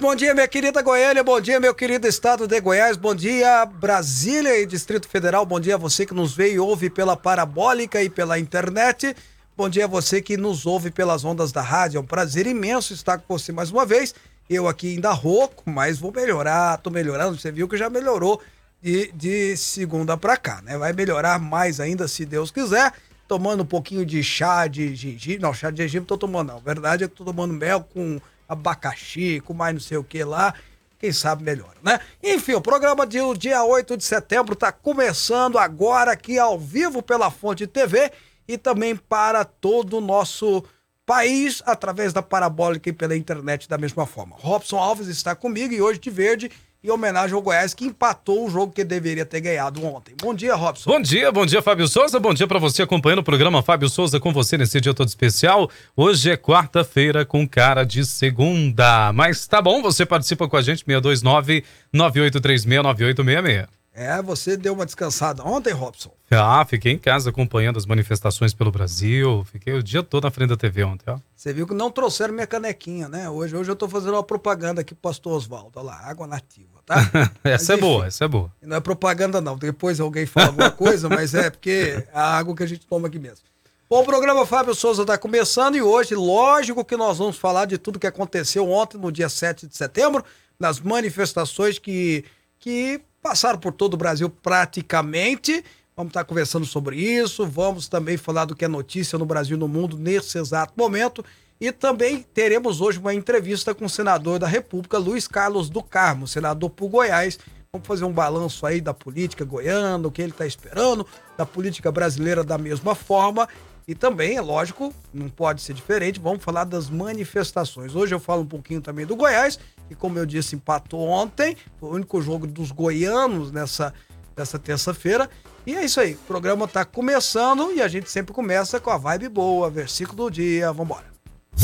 Muito bom dia, minha querida Goiânia, bom dia, meu querido estado de Goiás, bom dia, Brasília e Distrito Federal, bom dia a você que nos vê e ouve pela parabólica e pela internet, bom dia a você que nos ouve pelas ondas da rádio, é um prazer imenso estar com você mais uma vez, eu aqui ainda rouco, mas vou melhorar, tô melhorando, você viu que já melhorou de, de segunda pra cá, né? Vai melhorar mais ainda se Deus quiser, tomando um pouquinho de chá de gengibre, não, chá de gengibre tô tomando não, verdade é que tô tomando mel com abacaxi, com mais não sei o que lá. Quem sabe melhor, né? Enfim, o programa de dia 8 de setembro está começando agora aqui ao vivo pela Fonte TV e também para todo o nosso país através da parabólica e pela internet da mesma forma. Robson Alves está comigo e hoje de verde em homenagem ao Goiás que empatou o jogo que deveria ter ganhado ontem. Bom dia, Robson. Bom dia, bom dia, Fábio Souza. Bom dia para você acompanhando o programa Fábio Souza com você nesse dia todo especial. Hoje é quarta-feira com cara de segunda. Mas tá bom, você participa com a gente 629 9836 9866. É, você deu uma descansada ontem, Robson? Ah, fiquei em casa acompanhando as manifestações pelo Brasil. Fiquei o dia todo na frente da TV ontem, ó. Você viu que não trouxeram minha canequinha, né? Hoje, hoje eu tô fazendo uma propaganda aqui pro pastor Oswaldo. Olha lá, água nativa, tá? essa Mas, é boa, enfim, essa é boa. Não é propaganda, não. Depois alguém fala alguma coisa, mas é porque é a água que a gente toma aqui mesmo. Bom, o programa Fábio Souza está começando e hoje, lógico que nós vamos falar de tudo que aconteceu ontem, no dia 7 de setembro, nas manifestações que, que passaram por todo o Brasil praticamente. Vamos estar conversando sobre isso, vamos também falar do que é notícia no Brasil e no mundo nesse exato momento. E também teremos hoje uma entrevista com o senador da República, Luiz Carlos do Carmo, senador por Goiás. Vamos fazer um balanço aí da política goiana, o que ele está esperando, da política brasileira da mesma forma. E também, é lógico, não pode ser diferente, vamos falar das manifestações. Hoje eu falo um pouquinho também do Goiás, que como eu disse, empatou ontem, foi o único jogo dos goianos nessa, nessa terça-feira. E é isso aí, o programa está começando e a gente sempre começa com a vibe boa, versículo do dia, vambora.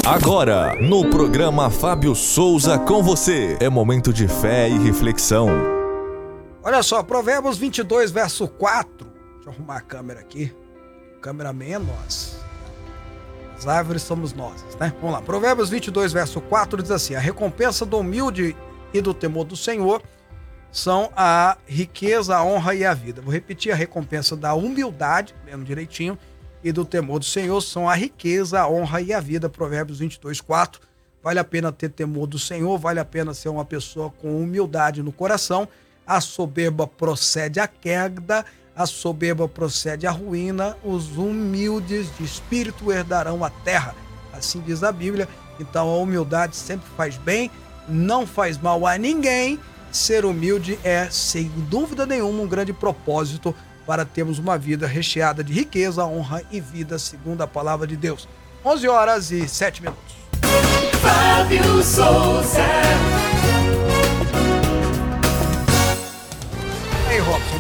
Agora, no programa Fábio Souza com você, é momento de fé e reflexão. Olha só, Provérbios 22, verso 4. Deixa eu arrumar a câmera aqui. É nós. As árvores somos nós, né? Vamos lá. Provérbios 22, verso 4 diz assim: A recompensa do humilde e do temor do Senhor são a riqueza, a honra e a vida. Vou repetir: a recompensa da humildade, lendo direitinho, e do temor do Senhor são a riqueza, a honra e a vida. Provérbios 22, 4. Vale a pena ter temor do Senhor, vale a pena ser uma pessoa com humildade no coração. A soberba procede à queda, a soberba procede à ruína, os humildes de espírito herdarão a terra. Assim diz a Bíblia. Então a humildade sempre faz bem, não faz mal a ninguém. Ser humilde é, sem dúvida nenhuma, um grande propósito para termos uma vida recheada de riqueza, honra e vida, segundo a palavra de Deus. 11 horas e 7 minutos. Fábio Souza.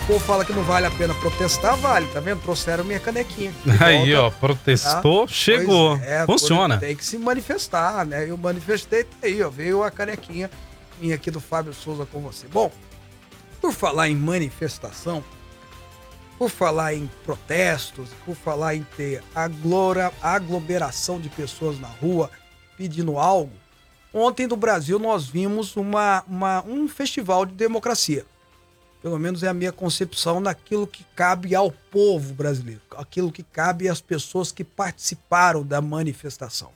Povo fala que não vale a pena protestar, vale, tá vendo? Trouxeram minha canequinha. Aí, ó, volta, protestou, tá? chegou. É, Funciona. Tem que se manifestar, né? Eu manifestei, tá aí, ó, veio a canequinha minha aqui do Fábio Souza com você. Bom, por falar em manifestação, por falar em protestos, por falar em ter aglora, aglomeração de pessoas na rua pedindo algo, ontem no Brasil nós vimos uma, uma, um festival de democracia. Pelo menos é a minha concepção naquilo que cabe ao povo brasileiro, aquilo que cabe às pessoas que participaram da manifestação.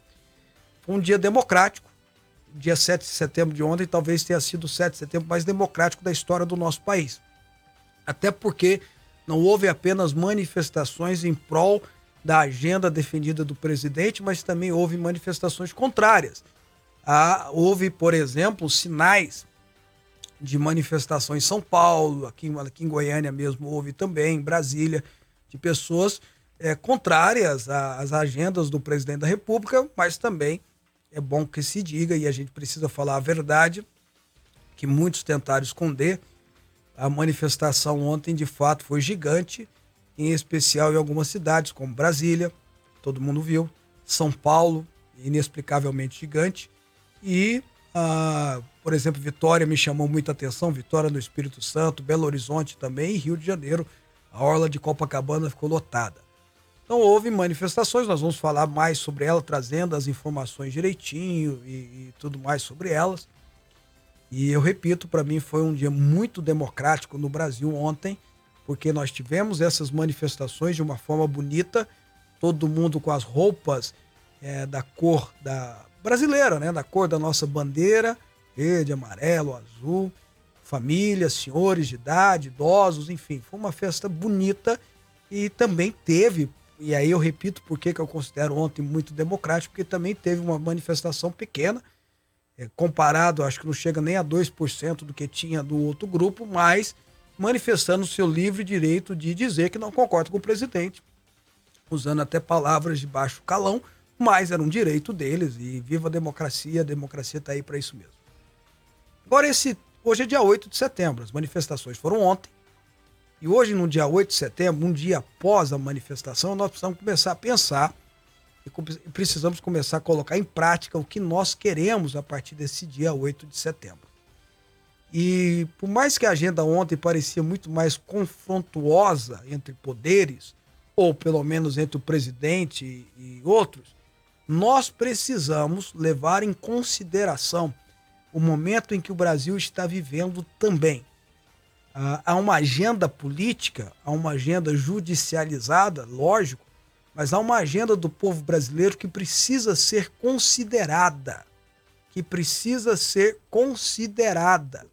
Foi um dia democrático. Dia 7 de setembro de ontem talvez tenha sido o 7 de setembro mais democrático da história do nosso país. Até porque não houve apenas manifestações em prol da agenda defendida do presidente, mas também houve manifestações contrárias. Ah, houve, por exemplo, sinais de manifestação em São Paulo, aqui, aqui em Goiânia mesmo houve também, em Brasília, de pessoas eh, contrárias às agendas do presidente da República, mas também é bom que se diga, e a gente precisa falar a verdade, que muitos tentaram esconder, a manifestação ontem de fato foi gigante, em especial em algumas cidades, como Brasília, todo mundo viu, São Paulo, inexplicavelmente gigante, e, ah, por exemplo, Vitória me chamou muita atenção, Vitória no Espírito Santo, Belo Horizonte também, e Rio de Janeiro, a orla de Copacabana ficou lotada. Então houve manifestações, nós vamos falar mais sobre ela, trazendo as informações direitinho e, e tudo mais sobre elas. E eu repito, para mim foi um dia muito democrático no Brasil ontem, porque nós tivemos essas manifestações de uma forma bonita, todo mundo com as roupas é, da cor da brasileira, né, da cor da nossa bandeira, verde, amarelo, azul, famílias, senhores de idade, idosos, enfim, foi uma festa bonita e também teve e aí eu repito por que eu considero ontem muito democrático, porque também teve uma manifestação pequena, é, comparado, acho que não chega nem a 2% do que tinha do outro grupo, mas manifestando o seu livre direito de dizer que não concorda com o presidente, usando até palavras de baixo calão, mas era um direito deles e viva a democracia, a democracia está aí para isso mesmo. Agora, esse, hoje é dia 8 de setembro, as manifestações foram ontem, e hoje, no dia 8 de setembro, um dia após a manifestação, nós precisamos começar a pensar e precisamos começar a colocar em prática o que nós queremos a partir desse dia 8 de setembro. E por mais que a agenda ontem parecia muito mais confrontuosa entre poderes, ou pelo menos entre o presidente e outros, nós precisamos levar em consideração o momento em que o Brasil está vivendo também há uma agenda política, há uma agenda judicializada, lógico, mas há uma agenda do povo brasileiro que precisa ser considerada. Que precisa ser considerada.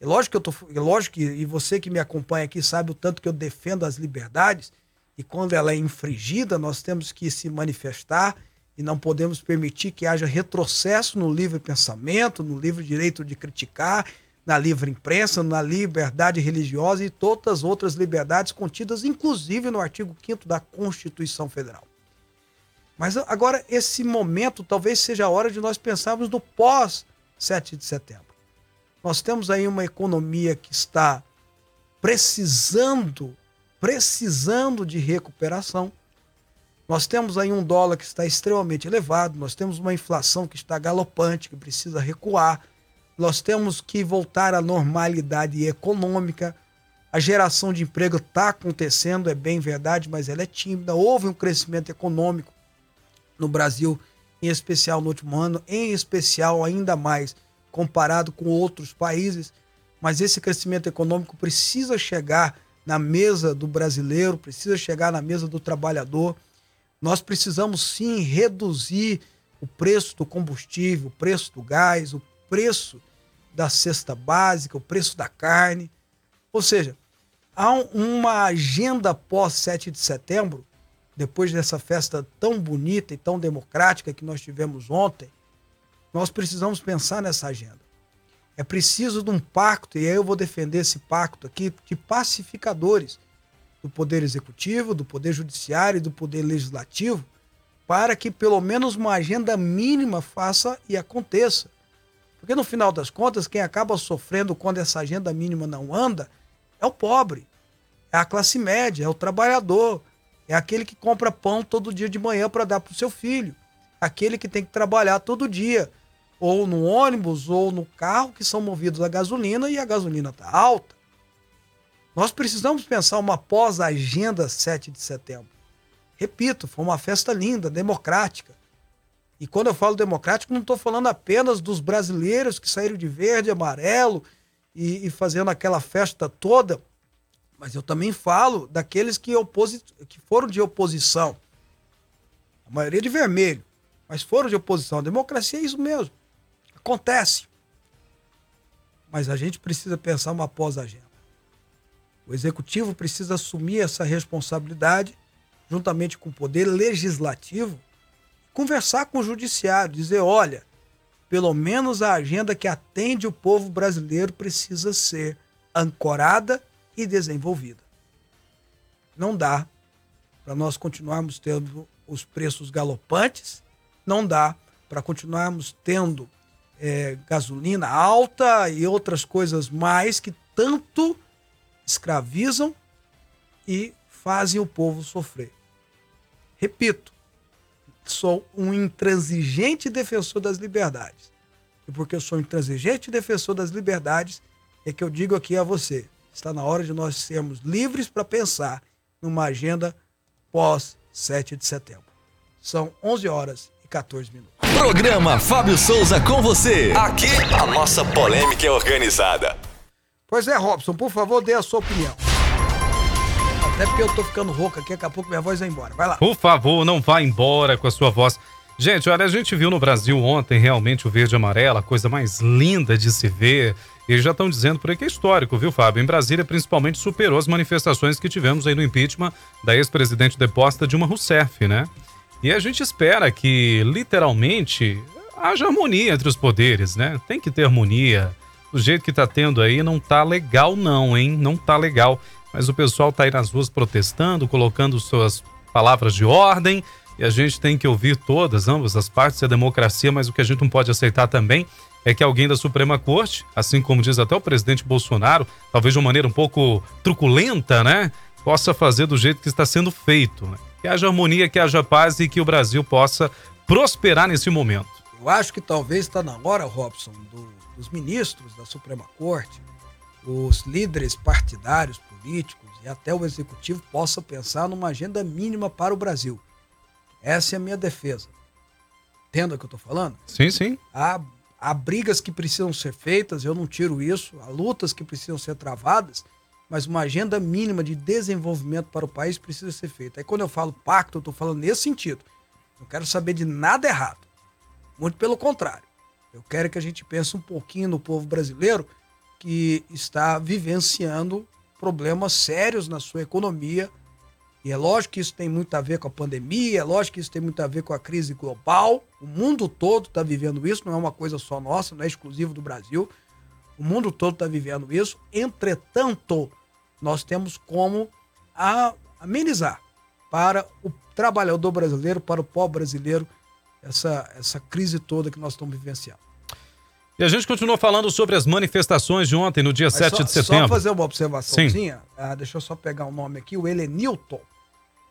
É lógico que eu tô, é lógico que e você que me acompanha aqui sabe o tanto que eu defendo as liberdades e quando ela é infringida, nós temos que se manifestar e não podemos permitir que haja retrocesso no livre pensamento, no livre direito de criticar, na livre imprensa, na liberdade religiosa e todas as outras liberdades contidas, inclusive no artigo 5 da Constituição Federal. Mas agora, esse momento talvez seja a hora de nós pensarmos no pós 7 de setembro. Nós temos aí uma economia que está precisando, precisando de recuperação. Nós temos aí um dólar que está extremamente elevado, nós temos uma inflação que está galopante, que precisa recuar nós temos que voltar à normalidade econômica. A geração de emprego está acontecendo, é bem verdade, mas ela é tímida. Houve um crescimento econômico no Brasil, em especial no último ano, em especial ainda mais comparado com outros países. Mas esse crescimento econômico precisa chegar na mesa do brasileiro, precisa chegar na mesa do trabalhador. Nós precisamos sim reduzir o preço do combustível, o preço do gás, o preço da cesta básica, o preço da carne. Ou seja, há uma agenda pós 7 de setembro, depois dessa festa tão bonita e tão democrática que nós tivemos ontem, nós precisamos pensar nessa agenda. É preciso de um pacto, e aí eu vou defender esse pacto aqui, de pacificadores do Poder Executivo, do Poder Judiciário e do Poder Legislativo, para que pelo menos uma agenda mínima faça e aconteça. Porque no final das contas, quem acaba sofrendo quando essa agenda mínima não anda é o pobre, é a classe média, é o trabalhador, é aquele que compra pão todo dia de manhã para dar para o seu filho, aquele que tem que trabalhar todo dia, ou no ônibus ou no carro que são movidos a gasolina e a gasolina está alta. Nós precisamos pensar uma pós-agenda 7 de setembro. Repito, foi uma festa linda, democrática. E quando eu falo democrático, não estou falando apenas dos brasileiros que saíram de verde amarelo e, e, fazendo aquela festa toda, mas eu também falo daqueles que, oposi que foram de oposição. A maioria de vermelho, mas foram de oposição. A democracia é isso mesmo. Acontece. Mas a gente precisa pensar uma pós-agenda. O executivo precisa assumir essa responsabilidade, juntamente com o poder legislativo, conversar com o judiciário, dizer, olha, pelo menos a agenda que atende o povo brasileiro precisa ser ancorada e desenvolvida. Não dá para nós continuarmos tendo os preços galopantes, não dá para continuarmos tendo é, gasolina alta e outras coisas mais que tanto escravizam e fazem o povo sofrer. Repito, sou um intransigente defensor das liberdades. E porque eu sou um intransigente defensor das liberdades, é que eu digo aqui a você: está na hora de nós sermos livres para pensar numa agenda pós 7 de setembro. São 11 horas e 14 minutos. Programa Fábio Souza com você. Aqui a nossa polêmica é organizada. Pois é, Robson, por favor, dê a sua opinião. Até porque eu tô ficando rouca aqui, daqui a pouco minha voz vai embora. Vai lá. Por favor, não vá embora com a sua voz. Gente, olha, a gente viu no Brasil ontem realmente o verde e amarelo, a coisa mais linda de se ver. Eles já estão dizendo por aí que é histórico, viu, Fábio? Em Brasília, principalmente, superou as manifestações que tivemos aí no impeachment da ex-presidente deposta Dilma Rousseff, né? E a gente espera que, literalmente, haja harmonia entre os poderes, né? Tem que ter harmonia. Do jeito que tá tendo aí, não tá legal, não, hein? Não tá legal. Mas o pessoal tá aí nas ruas protestando, colocando suas palavras de ordem. E a gente tem que ouvir todas, ambas as partes, a democracia, mas o que a gente não pode aceitar também é que alguém da Suprema Corte, assim como diz até o presidente Bolsonaro, talvez de uma maneira um pouco truculenta, né? Possa fazer do jeito que está sendo feito. Né? Que haja harmonia, que haja paz e que o Brasil possa prosperar nesse momento. Eu acho que talvez está na hora, Robson, do, dos ministros da Suprema Corte, os líderes partidários, políticos e até o executivo possa pensar numa agenda mínima para o Brasil. Essa é a minha defesa. Entenda o que eu estou falando? Sim, sim. Há, há brigas que precisam ser feitas, eu não tiro isso, há lutas que precisam ser travadas, mas uma agenda mínima de desenvolvimento para o país precisa ser feita. Aí quando eu falo pacto, eu estou falando nesse sentido. Não quero saber de nada errado. Muito pelo contrário. Eu quero que a gente pense um pouquinho no povo brasileiro que está vivenciando problemas sérios na sua economia. E é lógico que isso tem muito a ver com a pandemia, é lógico que isso tem muito a ver com a crise global. O mundo todo está vivendo isso, não é uma coisa só nossa, não é exclusivo do Brasil. O mundo todo está vivendo isso. Entretanto, nós temos como amenizar para o trabalhador brasileiro, para o pobre brasileiro, essa, essa crise toda que nós estamos vivenciando. E a gente continua falando sobre as manifestações de ontem, no dia Mas 7 só, de setembro. Só fazer uma observaçãozinha. Ah, deixa eu só pegar o nome aqui. O Helenilton,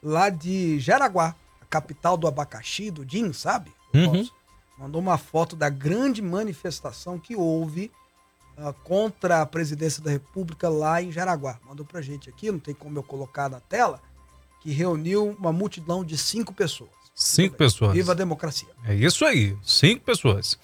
lá de Jaraguá, a capital do abacaxi, do Jim, sabe? Uhum. Mandou uma foto da grande manifestação que houve ah, contra a presidência da República lá em Jaraguá. Mandou pra gente aqui, não tem como eu colocar na tela, que reuniu uma multidão de cinco pessoas. Cinco pessoas. Viva a democracia. É isso aí, cinco pessoas.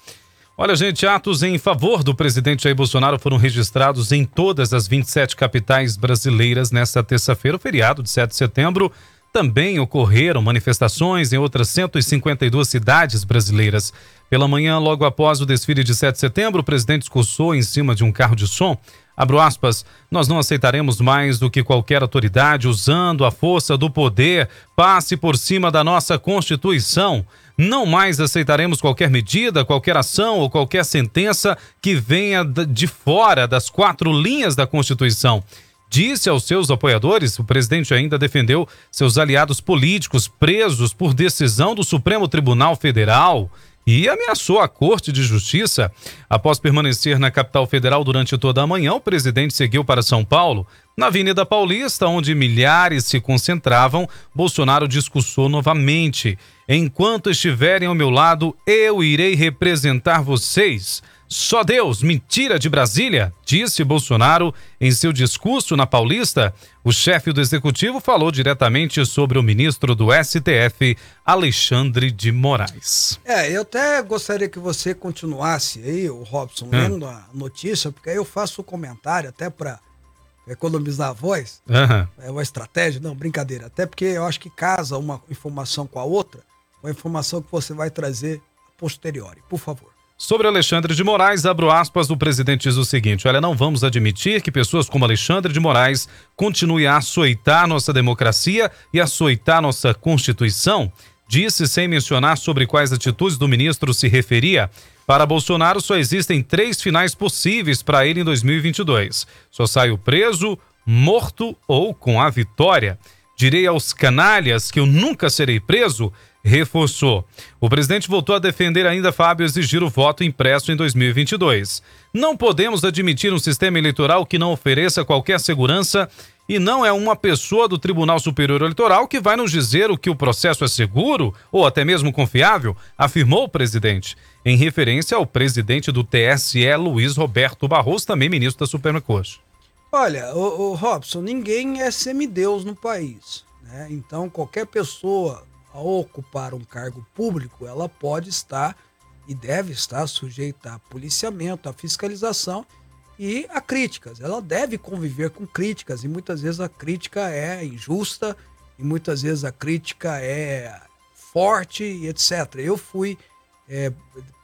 Olha, gente, atos em favor do presidente Jair Bolsonaro foram registrados em todas as 27 capitais brasileiras nesta terça-feira, o feriado de 7 de setembro. Também ocorreram manifestações em outras 152 cidades brasileiras. Pela manhã, logo após o desfile de 7 de setembro, o presidente discursou em cima de um carro de som. Abro aspas, nós não aceitaremos mais do que qualquer autoridade usando a força do poder passe por cima da nossa Constituição. Não mais aceitaremos qualquer medida, qualquer ação ou qualquer sentença que venha de fora das quatro linhas da Constituição. Disse aos seus apoiadores, o presidente ainda defendeu seus aliados políticos presos por decisão do Supremo Tribunal Federal e ameaçou a Corte de Justiça. Após permanecer na capital federal durante toda a manhã, o presidente seguiu para São Paulo. Na Avenida Paulista, onde milhares se concentravam, Bolsonaro discursou novamente. Enquanto estiverem ao meu lado, eu irei representar vocês. Só Deus, mentira de Brasília, disse Bolsonaro em seu discurso na Paulista. O chefe do executivo falou diretamente sobre o ministro do STF, Alexandre de Moraes. É, eu até gostaria que você continuasse aí, o Robson, Hum. lendo a notícia, porque aí eu faço o comentário até para economizar a voz. Aham. É uma estratégia? Não, brincadeira. Até porque eu acho que casa uma informação com a outra, com a informação que você vai trazer a posteriori. Por favor. Sobre Alexandre de Moraes, abro aspas, o presidente diz o seguinte: olha, não vamos admitir que pessoas como Alexandre de Moraes continuem a açoitar nossa democracia e açoitar nossa Constituição. Disse sem mencionar sobre quais atitudes do ministro se referia. Para Bolsonaro, só existem três finais possíveis para ele em 2022: só saio preso, morto ou com a vitória. Direi aos canalhas que eu nunca serei preso. Reforçou. O presidente voltou a defender ainda, Fábio, exigir o voto impresso em 2022. Não podemos admitir um sistema eleitoral que não ofereça qualquer segurança e não é uma pessoa do Tribunal Superior Eleitoral que vai nos dizer o que o processo é seguro ou até mesmo confiável, afirmou o presidente, em referência ao presidente do TSE, Luiz Roberto Barroso, também ministro da Suprema Corte. Olha, o, o Robson, ninguém é semideus no país. Né? Então, qualquer pessoa ao ocupar um cargo público, ela pode estar e deve estar sujeita a policiamento, a fiscalização e a críticas. Ela deve conviver com críticas e muitas vezes a crítica é injusta e muitas vezes a crítica é forte e etc. Eu fui é,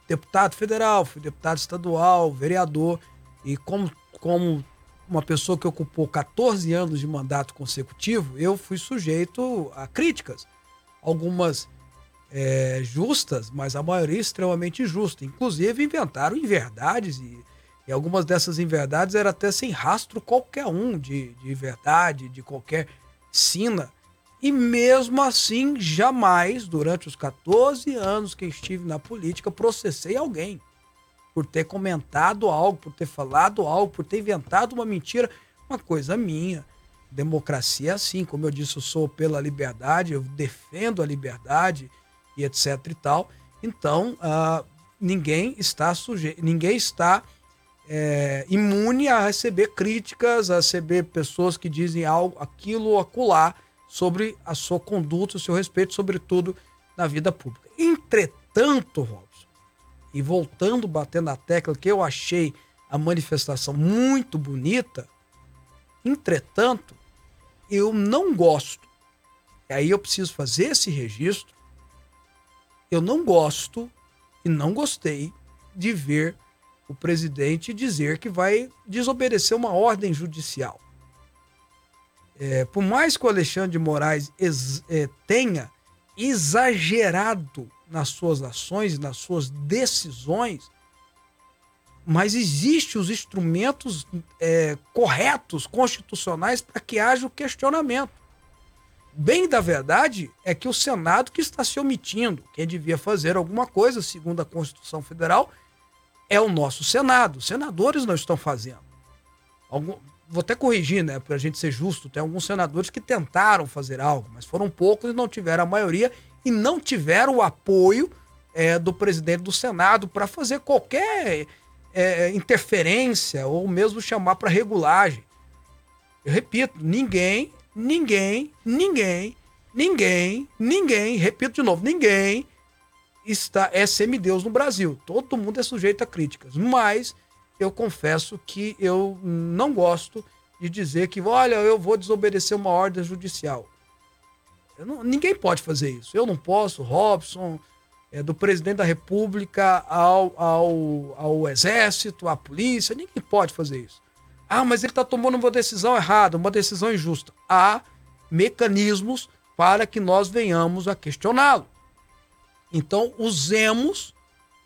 deputado federal, fui deputado estadual, vereador e como, como uma pessoa que ocupou 14 anos de mandato consecutivo, eu fui sujeito a críticas. Algumas é, justas, mas a maioria extremamente injusta. Inclusive inventaram inverdades e, e algumas dessas inverdades eram até sem rastro qualquer um de, de verdade, de qualquer sina. E mesmo assim, jamais, durante os 14 anos que estive na política, processei alguém por ter comentado algo, por ter falado algo, por ter inventado uma mentira. Uma coisa minha. Democracia é assim, como eu disse, eu sou pela liberdade, eu defendo a liberdade e etc e tal. Então, uh, ninguém está sujeito, ninguém está é, imune a receber críticas, a receber pessoas que dizem algo, aquilo ou acolá sobre a sua conduta, o seu respeito, sobretudo na vida pública. Entretanto, Robson, e voltando, batendo na tecla que eu achei a manifestação muito bonita, entretanto, eu não gosto, e aí eu preciso fazer esse registro, eu não gosto e não gostei de ver o presidente dizer que vai desobedecer uma ordem judicial. É, por mais que o Alexandre de Moraes é, tenha exagerado nas suas ações, nas suas decisões, mas existem os instrumentos é, corretos, constitucionais, para que haja o questionamento. Bem da verdade é que o Senado que está se omitindo. Quem devia fazer alguma coisa, segundo a Constituição Federal, é o nosso Senado. Os senadores não estão fazendo. Algum, vou até corrigir, né, para a gente ser justo. Tem alguns senadores que tentaram fazer algo, mas foram poucos e não tiveram a maioria e não tiveram o apoio é, do presidente do Senado para fazer qualquer é, interferência ou mesmo chamar para regulagem. Eu repito, ninguém ninguém, ninguém, ninguém, ninguém, repito de novo, ninguém está é semideus no Brasil. Todo mundo é sujeito a críticas, mas eu confesso que eu não gosto de dizer que, olha, eu vou desobedecer uma ordem judicial. Não, ninguém pode fazer isso. Eu não posso, Robson, é, do presidente da República ao, ao, ao Exército, à polícia, ninguém pode fazer isso. Ah, mas ele está tomando uma decisão errada, uma decisão injusta. Há mecanismos para que nós venhamos a questioná-lo. Então, usemos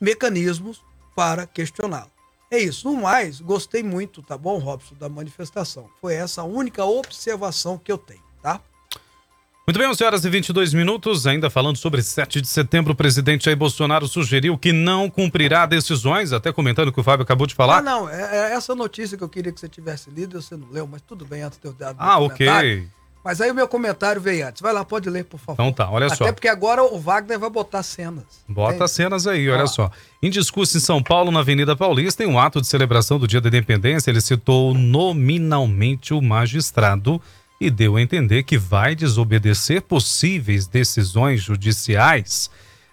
mecanismos para questioná-lo. É isso. No mais, gostei muito, tá bom, Robson, da manifestação. Foi essa a única observação que eu tenho, tá? Muito bem, 11 horas e 22 minutos. Ainda falando sobre 7 de setembro, o presidente Jair Bolsonaro sugeriu que não cumprirá decisões, até comentando o que o Fábio acabou de falar. Ah, não, é, é essa notícia que eu queria que você tivesse lido, você não leu, mas tudo bem, antes de eu dar Ah, ok. Mas aí o meu comentário veio antes. Vai lá, pode ler, por favor. Então tá, olha Até só. Até porque agora o Wagner vai botar cenas. Bota é. cenas aí, olha ah. só. Em discurso em São Paulo, na Avenida Paulista, em um ato de celebração do Dia da Independência, ele citou nominalmente o magistrado e deu a entender que vai desobedecer possíveis decisões judiciais.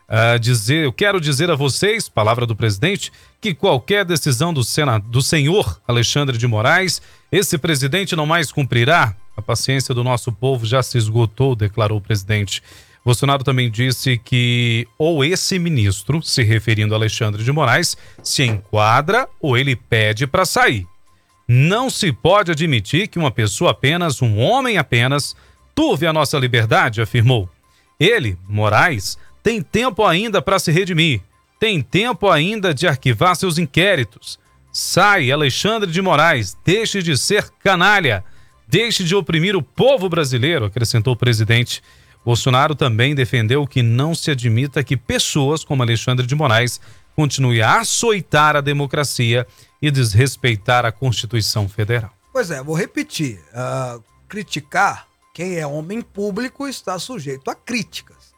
Uh, dizer, eu quero dizer a vocês, palavra do presidente, que qualquer decisão do, Senado, do senhor Alexandre de Moraes, esse presidente não mais cumprirá. A paciência do nosso povo já se esgotou, declarou o presidente. Bolsonaro também disse que ou esse ministro, se referindo a Alexandre de Moraes, se enquadra ou ele pede para sair. Não se pode admitir que uma pessoa apenas, um homem apenas, turve a nossa liberdade, afirmou. Ele, Moraes, tem tempo ainda para se redimir. Tem tempo ainda de arquivar seus inquéritos. Sai, Alexandre de Moraes, deixe de ser canalha. Deixe de oprimir o povo brasileiro, acrescentou o presidente. Bolsonaro também defendeu que não se admita que pessoas como Alexandre de Moraes continuem a açoitar a democracia e desrespeitar a Constituição Federal. Pois é, vou repetir. Uh, criticar quem é homem público está sujeito a críticas.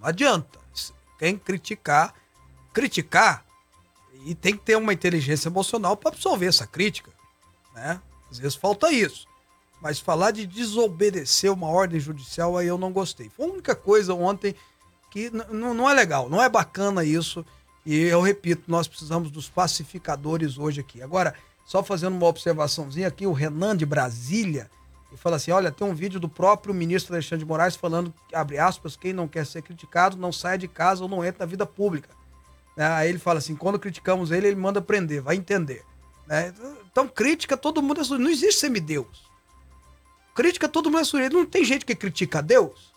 Não adianta. Quem criticar, criticar e tem que ter uma inteligência emocional para absorver essa crítica, né? Às vezes falta isso. Mas falar de desobedecer uma ordem judicial aí eu não gostei. Foi a única coisa ontem que não é legal, não é bacana isso. E eu repito, nós precisamos dos pacificadores hoje aqui. Agora, só fazendo uma observaçãozinha aqui, o Renan de Brasília, e fala assim: olha, tem um vídeo do próprio ministro Alexandre de Moraes falando, abre aspas, quem não quer ser criticado não sai de casa ou não entra na vida pública. Né? Aí ele fala assim: quando criticamos ele, ele manda prender, vai entender. Né? Então, crítica, todo mundo é. Não existe semideus. Crítica, todo mundo é sujeito. Não tem gente que critica Deus.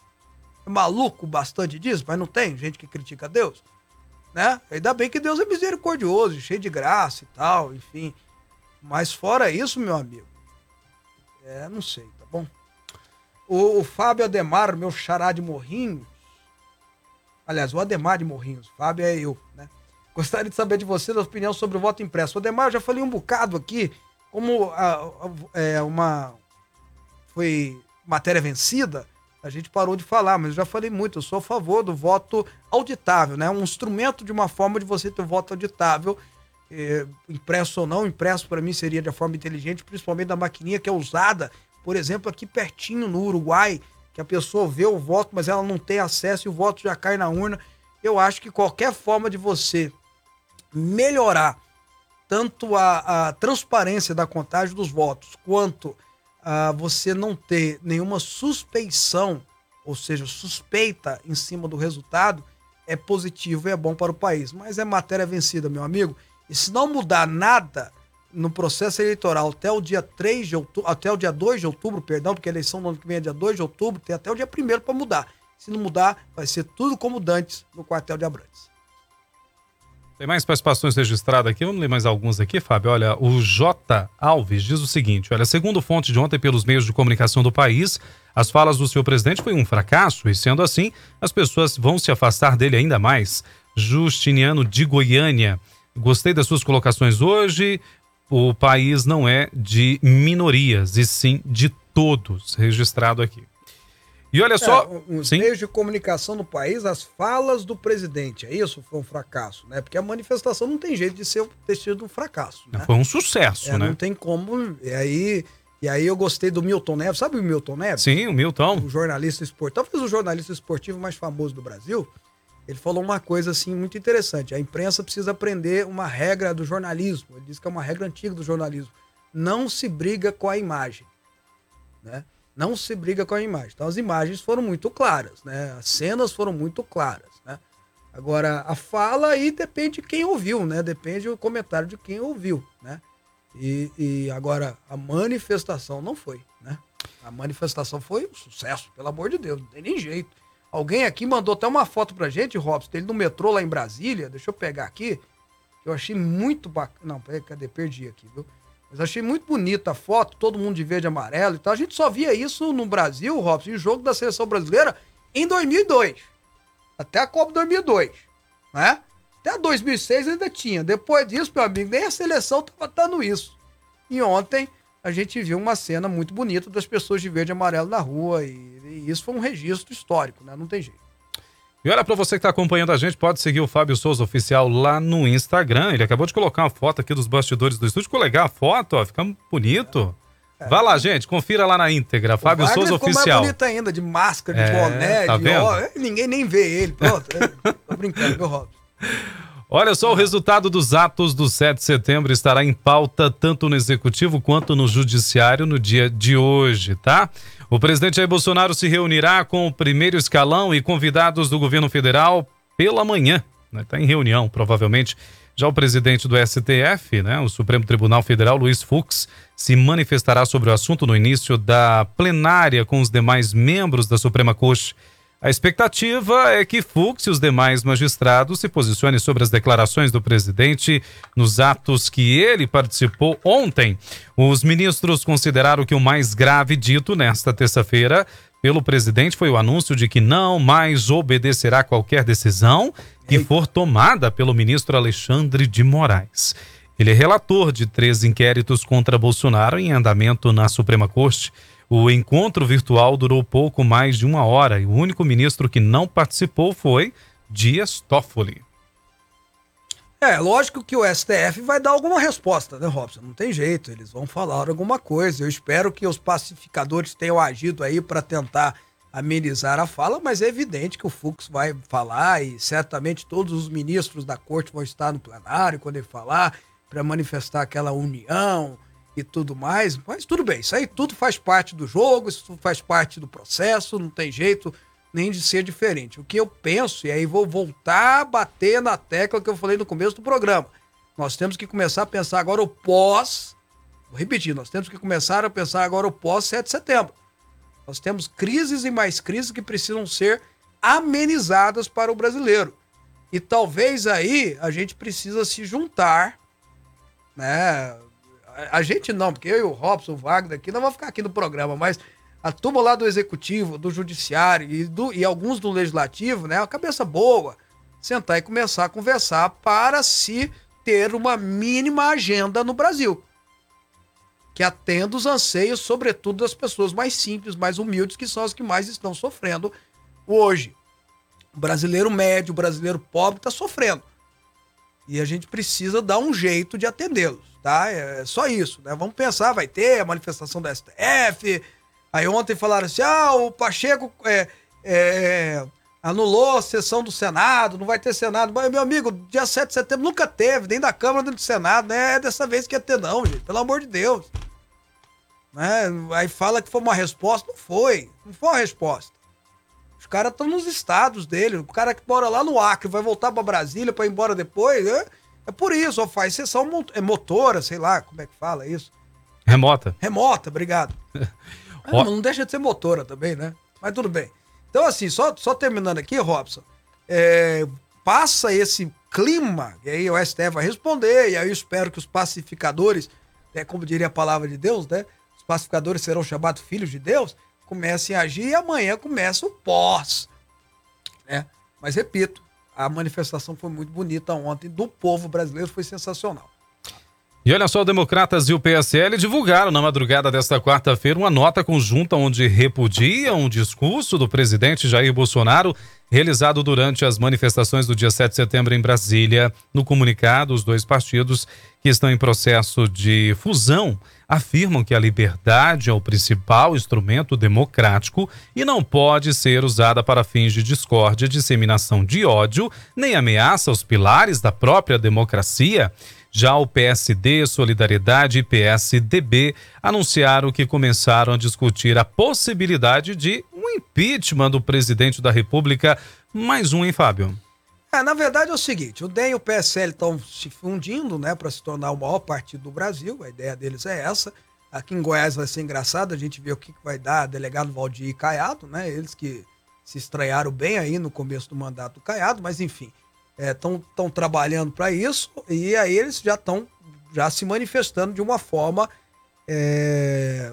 É maluco bastante disso, mas não tem gente que critica Deus. Né? Ainda bem que Deus é misericordioso, cheio de graça e tal, enfim. Mas fora isso, meu amigo, é, não sei, tá bom? O, o Fábio Ademar, meu xará de Morrinhos, aliás, o Ademar de Morrinhos, Fábio é eu, né? Gostaria de saber de você a opinião sobre o voto impresso. O Ademar, eu já falei um bocado aqui, como a, a, é, uma foi matéria vencida, a gente parou de falar, mas eu já falei muito, eu sou a favor do voto auditável, né? Um instrumento de uma forma de você ter voto auditável, é, impresso ou não, impresso para mim seria de forma inteligente, principalmente da maquininha que é usada, por exemplo, aqui pertinho no Uruguai, que a pessoa vê o voto, mas ela não tem acesso e o voto já cai na urna. Eu acho que qualquer forma de você melhorar tanto a, a transparência da contagem dos votos, quanto a você não ter nenhuma suspeição, ou seja, suspeita em cima do resultado, é positivo e é bom para o país. Mas é matéria vencida, meu amigo. E se não mudar nada, no processo eleitoral até o dia 3 de outubro, até o dia 2 de outubro, perdão, porque a eleição no ano que vem é dia 2 de outubro, tem até o dia 1 para mudar. Se não mudar, vai ser tudo como dantes no quartel de Abrantes. Tem mais participações registradas aqui, vamos ler mais alguns aqui, Fábio. Olha, o J. Alves diz o seguinte: olha, segundo fonte de ontem pelos meios de comunicação do país, as falas do seu presidente foi um fracasso e, sendo assim, as pessoas vão se afastar dele ainda mais. Justiniano de Goiânia. Gostei das suas colocações hoje o país não é de minorias, e sim de todos, registrado aqui. E olha só. É, os sim? meios de comunicação no país, as falas do presidente, é isso? Foi um fracasso, né? Porque a manifestação não tem jeito de ser, ter sido um fracasso. Né? Foi um sucesso, é, né? Não tem como. E aí, e aí eu gostei do Milton Neves. Sabe o Milton Neves? Sim, o Milton. O jornalista esportivo. Talvez o jornalista esportivo mais famoso do Brasil ele falou uma coisa assim muito interessante. A imprensa precisa aprender uma regra do jornalismo. Ele disse que é uma regra antiga do jornalismo. Não se briga com a imagem, né? Não se briga com a imagem. Então as imagens foram muito claras, né? As cenas foram muito claras, né? Agora a fala aí depende de quem ouviu, né? Depende do comentário de quem ouviu, né? E, e agora a manifestação não foi, né? A manifestação foi um sucesso, pelo amor de Deus, não tem nem jeito. Alguém aqui mandou até uma foto pra gente, Robson, dele no metrô lá em Brasília. Deixa eu pegar aqui. Eu achei muito bacana. Não, cadê? Perdi aqui, viu? Mas achei muito bonita a foto, todo mundo de verde e amarelo e tal. A gente só via isso no Brasil, Robson, em jogo da seleção brasileira em 2002. Até a Copa 2002, né? Até 2006 ainda tinha. Depois disso, meu amigo, nem a seleção tava dando isso. E ontem a gente viu uma cena muito bonita das pessoas de verde e amarelo na rua e e isso foi um registro histórico, né? Não tem jeito. E olha, para você que está acompanhando a gente, pode seguir o Fábio Souza Oficial lá no Instagram. Ele acabou de colocar uma foto aqui dos bastidores do estúdio. Ficou legal a foto, ó, fica bonito. É. Vá lá, gente, confira lá na íntegra. O Fábio Wagner Souza Oficial. mais bonito ainda, de máscara, de é, boné, tá de ó, ninguém nem vê ele. Pronto, é, tô brincando, meu Robson. Olha só, o resultado dos atos do 7 de setembro estará em pauta tanto no executivo quanto no judiciário no dia de hoje, tá? O presidente Jair Bolsonaro se reunirá com o primeiro escalão e convidados do governo federal pela manhã. Está né? Tá em reunião, provavelmente. Já o presidente do STF, né, o Supremo Tribunal Federal, Luiz Fux, se manifestará sobre o assunto no início da plenária com os demais membros da Suprema Corte. A expectativa é que Fux e os demais magistrados se posicionem sobre as declarações do presidente nos atos que ele participou ontem. Os ministros consideraram que o mais grave dito nesta terça-feira pelo presidente foi o anúncio de que não mais obedecerá qualquer decisão que for tomada pelo ministro Alexandre de Moraes. Ele é relator de três inquéritos contra Bolsonaro em andamento na Suprema Corte. O encontro virtual durou pouco mais de uma hora e o único ministro que não participou foi Dias Toffoli. É, lógico que o STF vai dar alguma resposta, né, Robson? Não tem jeito, eles vão falar alguma coisa. Eu espero que os pacificadores tenham agido aí para tentar amenizar a fala, mas é evidente que o Fux vai falar e certamente todos os ministros da corte vão estar no plenário quando ele falar para manifestar aquela união e tudo mais. Mas tudo bem, isso aí tudo faz parte do jogo, isso faz parte do processo, não tem jeito nem de ser diferente. O que eu penso, e aí vou voltar a bater na tecla que eu falei no começo do programa. Nós temos que começar a pensar agora o pós. Vou repetir, nós temos que começar a pensar agora o pós 7 de setembro. Nós temos crises e mais crises que precisam ser amenizadas para o brasileiro. E talvez aí a gente precisa se juntar, né? A gente não, porque eu e o Robson, o Wagner aqui, não vamos ficar aqui no programa, mas a turma lá do executivo, do judiciário e, do, e alguns do legislativo, né? Uma cabeça boa, sentar e começar a conversar para se ter uma mínima agenda no Brasil. Que atenda os anseios, sobretudo, das pessoas mais simples, mais humildes, que são as que mais estão sofrendo hoje. O brasileiro médio, o brasileiro pobre está sofrendo. E a gente precisa dar um jeito de atendê-los, tá? É só isso, né? Vamos pensar, vai ter a manifestação da STF, Aí ontem falaram assim: ah, o Pacheco é, é, anulou a sessão do Senado, não vai ter Senado. Mas, meu amigo, dia 7 de setembro nunca teve, nem da Câmara nem do Senado, né? É dessa vez que ia ter, não, gente, pelo amor de Deus. Né? Aí fala que foi uma resposta, não foi, não foi uma resposta. Os caras estão nos estados dele, o cara que mora lá no Acre vai voltar para Brasília para ir embora depois, é, é por isso, ó, faz sessão é motora, sei lá, como é que fala isso? Remota. Remota, obrigado. Não deixa de ser motora também, né? Mas tudo bem. Então, assim, só, só terminando aqui, Robson, é, passa esse clima, e aí o STF vai responder, e aí eu espero que os pacificadores, é, como diria a palavra de Deus, né? Os pacificadores serão chamados filhos de Deus, comecem a agir e amanhã começa o pós. Né? Mas repito, a manifestação foi muito bonita ontem do povo brasileiro, foi sensacional. E olha só, democratas e o PSL divulgaram na madrugada desta quarta-feira uma nota conjunta onde repudiam um discurso do presidente Jair Bolsonaro realizado durante as manifestações do dia 7 de setembro em Brasília. No comunicado, os dois partidos que estão em processo de fusão afirmam que a liberdade é o principal instrumento democrático e não pode ser usada para fins de discórdia, disseminação de ódio, nem ameaça aos pilares da própria democracia. Já o PSD, Solidariedade e PSDB anunciaram que começaram a discutir a possibilidade de um impeachment do presidente da República. Mais um, hein, Fábio? É, na verdade é o seguinte, o DEM e o PSL estão se fundindo, né, para se tornar o maior partido do Brasil. A ideia deles é essa. Aqui em Goiás vai ser engraçado a gente ver o que vai dar delegado Valdir Caiado, né? Eles que se estranharam bem aí no começo do mandato do Caiado, mas enfim estão é, trabalhando para isso e aí eles já estão já se manifestando de uma forma é,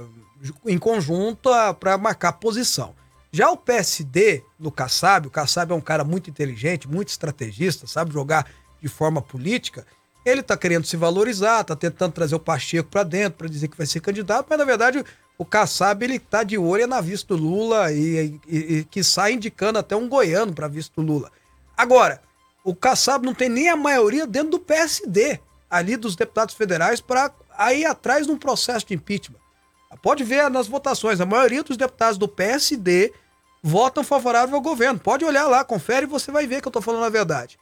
em conjunto para marcar posição. Já o PSD no Kassab, o Kassab é um cara muito inteligente, muito estrategista, sabe jogar de forma política. Ele está querendo se valorizar, está tentando trazer o Pacheco para dentro para dizer que vai ser candidato, mas na verdade o Kassab ele está de olho na vista do Lula e, e, e que sai indicando até um goiano para vista do Lula. Agora, o Kassab não tem nem a maioria dentro do PSD, ali dos deputados federais, para ir atrás de um processo de impeachment. Pode ver nas votações, a maioria dos deputados do PSD votam favorável ao governo. Pode olhar lá, confere e você vai ver que eu estou falando a verdade.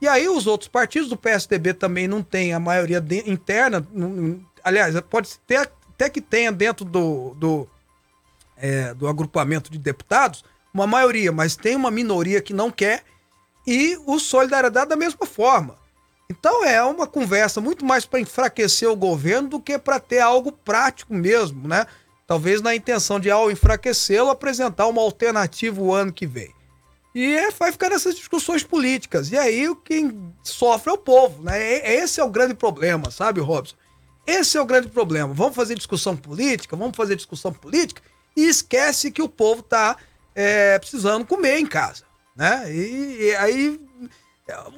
E aí os outros partidos do PSDB também não têm a maioria de, interna. Não, aliás, pode ter até que tenha dentro do, do, é, do agrupamento de deputados uma maioria, mas tem uma minoria que não quer e o Solidariedade da mesma forma. Então é uma conversa muito mais para enfraquecer o governo do que para ter algo prático mesmo, né? Talvez na intenção de, ao enfraquecê-lo, apresentar uma alternativa o ano que vem. E é, vai ficar nessas discussões políticas. E aí quem sofre é o povo, né? Esse é o grande problema, sabe, Robson? Esse é o grande problema. Vamos fazer discussão política, vamos fazer discussão política, e esquece que o povo está é, precisando comer em casa. Né? E, e aí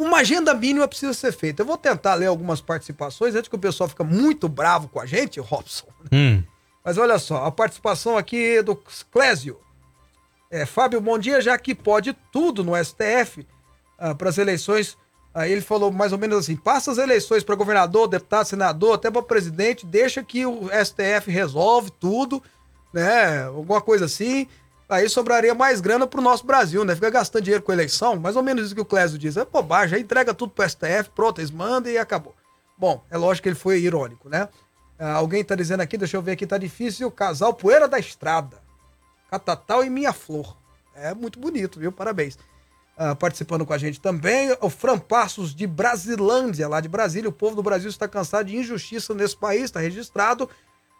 uma agenda mínima precisa ser feita. Eu vou tentar ler algumas participações antes que o pessoal fica muito bravo com a gente, Robson. Hum. Mas olha só, a participação aqui do Clésio. É, Fábio, bom dia, já que pode tudo no STF ah, para as eleições. Aí ele falou mais ou menos assim: passa as eleições para governador, deputado, senador, até para presidente, deixa que o STF resolve tudo, né? Alguma coisa assim. Aí sobraria mais grana pro nosso Brasil, né? Fica gastando dinheiro com eleição, mais ou menos isso que o Clésio diz. É bobagem, aí entrega tudo pro STF, pronto, eles mandam e acabou. Bom, é lógico que ele foi irônico, né? Ah, alguém tá dizendo aqui, deixa eu ver aqui, tá difícil, casal Poeira da Estrada. Catatal e Minha Flor. É muito bonito, viu? Parabéns. Ah, participando com a gente também, o Fran Passos de Brasilândia, lá de Brasília. O povo do Brasil está cansado de injustiça nesse país, está registrado.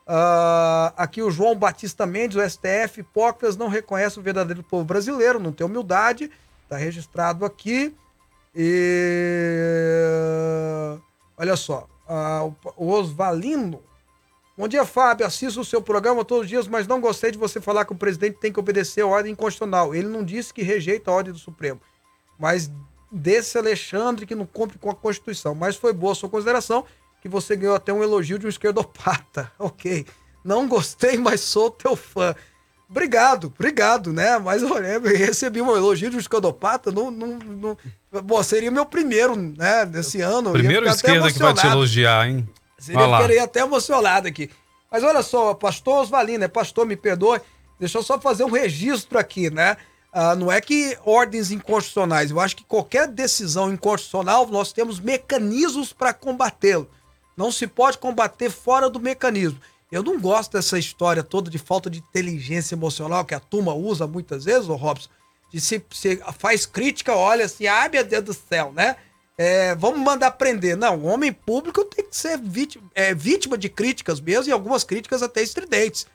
Ah, aqui o João Batista Mendes, o STF, hipócritas, não reconhece o verdadeiro povo brasileiro, não tem humildade. Está registrado aqui. E. Olha só, o- o Osvalino. Bom dia, Fábio. Assisto o seu programa todos os dias, mas não gostei de você falar que o presidente tem que obedecer a ordem constitucional. Ele não disse que rejeita a ordem do Supremo, mas desse Alexandre que não cumpre com a Constituição. Mas foi boa a sua consideração, que você ganhou até um elogio de um esquerdopata. Ok. Não gostei, mas sou teu fã. Obrigado, obrigado, né? Mas olha, recebi um elogio de um esquerdopata. Não, não, não... Bom, seria meu primeiro, né, desse ano. Primeiro esquerda que vai te elogiar, hein? Seria querer até emocionado aqui. Mas olha só, pastor Osvalino, é pastor, me perdoe. Deixa eu só fazer um registro aqui, né? Ah, não é que ordens inconstitucionais, eu acho que qualquer decisão inconstitucional nós temos mecanismos para combatê-lo. Não se pode combater fora do mecanismo. Eu não gosto dessa história toda de falta de inteligência emocional que a turma usa muitas vezes, ô Robson, de se, se faz crítica, olha assim, ai meu Deus do céu, né? É, vamos mandar prender. Não, o homem público tem que ser vítima, é, vítima de críticas mesmo, e algumas críticas até estridentes.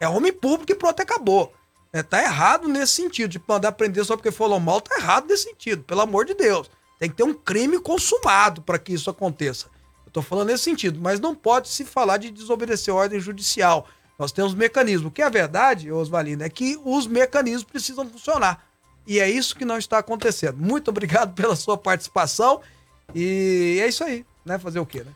É homem público e pronto, acabou. É, tá errado nesse sentido, de mandar prender só porque falou mal, tá errado nesse sentido, pelo amor de Deus. Tem que ter um crime consumado para que isso aconteça. Eu tô falando nesse sentido, mas não pode se falar de desobedecer ordem judicial. Nós temos mecanismos. O que é verdade, Osvalino, é que os mecanismos precisam funcionar. E é isso que não está acontecendo. Muito obrigado pela sua participação. E é isso aí, né? Fazer o quê, né?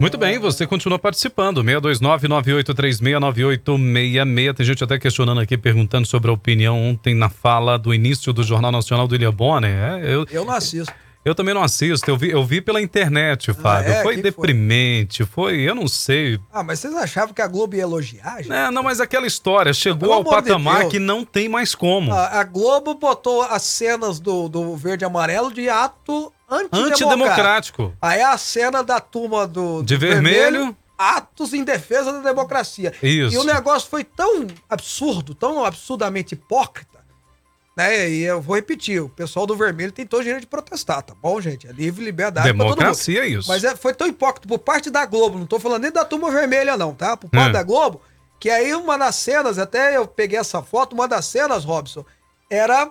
Muito bem, você continua participando. 629-9836-9866. Tem gente até questionando aqui, perguntando sobre a opinião ontem na fala do início do Jornal Nacional do William Bonner. É, eu, Eu não assisto. Eu também não assisto, eu vi, eu vi pela internet, Fábio. é? Foi Que que foi? deprimente, foi? eu não sei. Ah, mas vocês achavam que a Globo ia elogiar, gente? É, não, mas aquela história chegou Pelo ao de patamar Deus. que não tem mais como. A, a Globo botou as cenas do, do verde e amarelo de ato antidemocrático. Antidemocrático. Aí a cena da turma do, De do vermelho. atos em defesa da democracia. Isso. E o negócio foi tão absurdo, tão absurdamente hipócrita, né? E eu vou repetir, o pessoal do vermelho tem todo o direito de protestar, tá bom, gente? É livre liberdade pra todo mundo. Democracia é isso. Mas é, foi tão hipócrita por parte da Globo, não tô falando nem da turma vermelha, não, tá? Por parte Hum. da Globo, que aí uma das cenas, até eu peguei essa foto, uma das cenas, Robson, era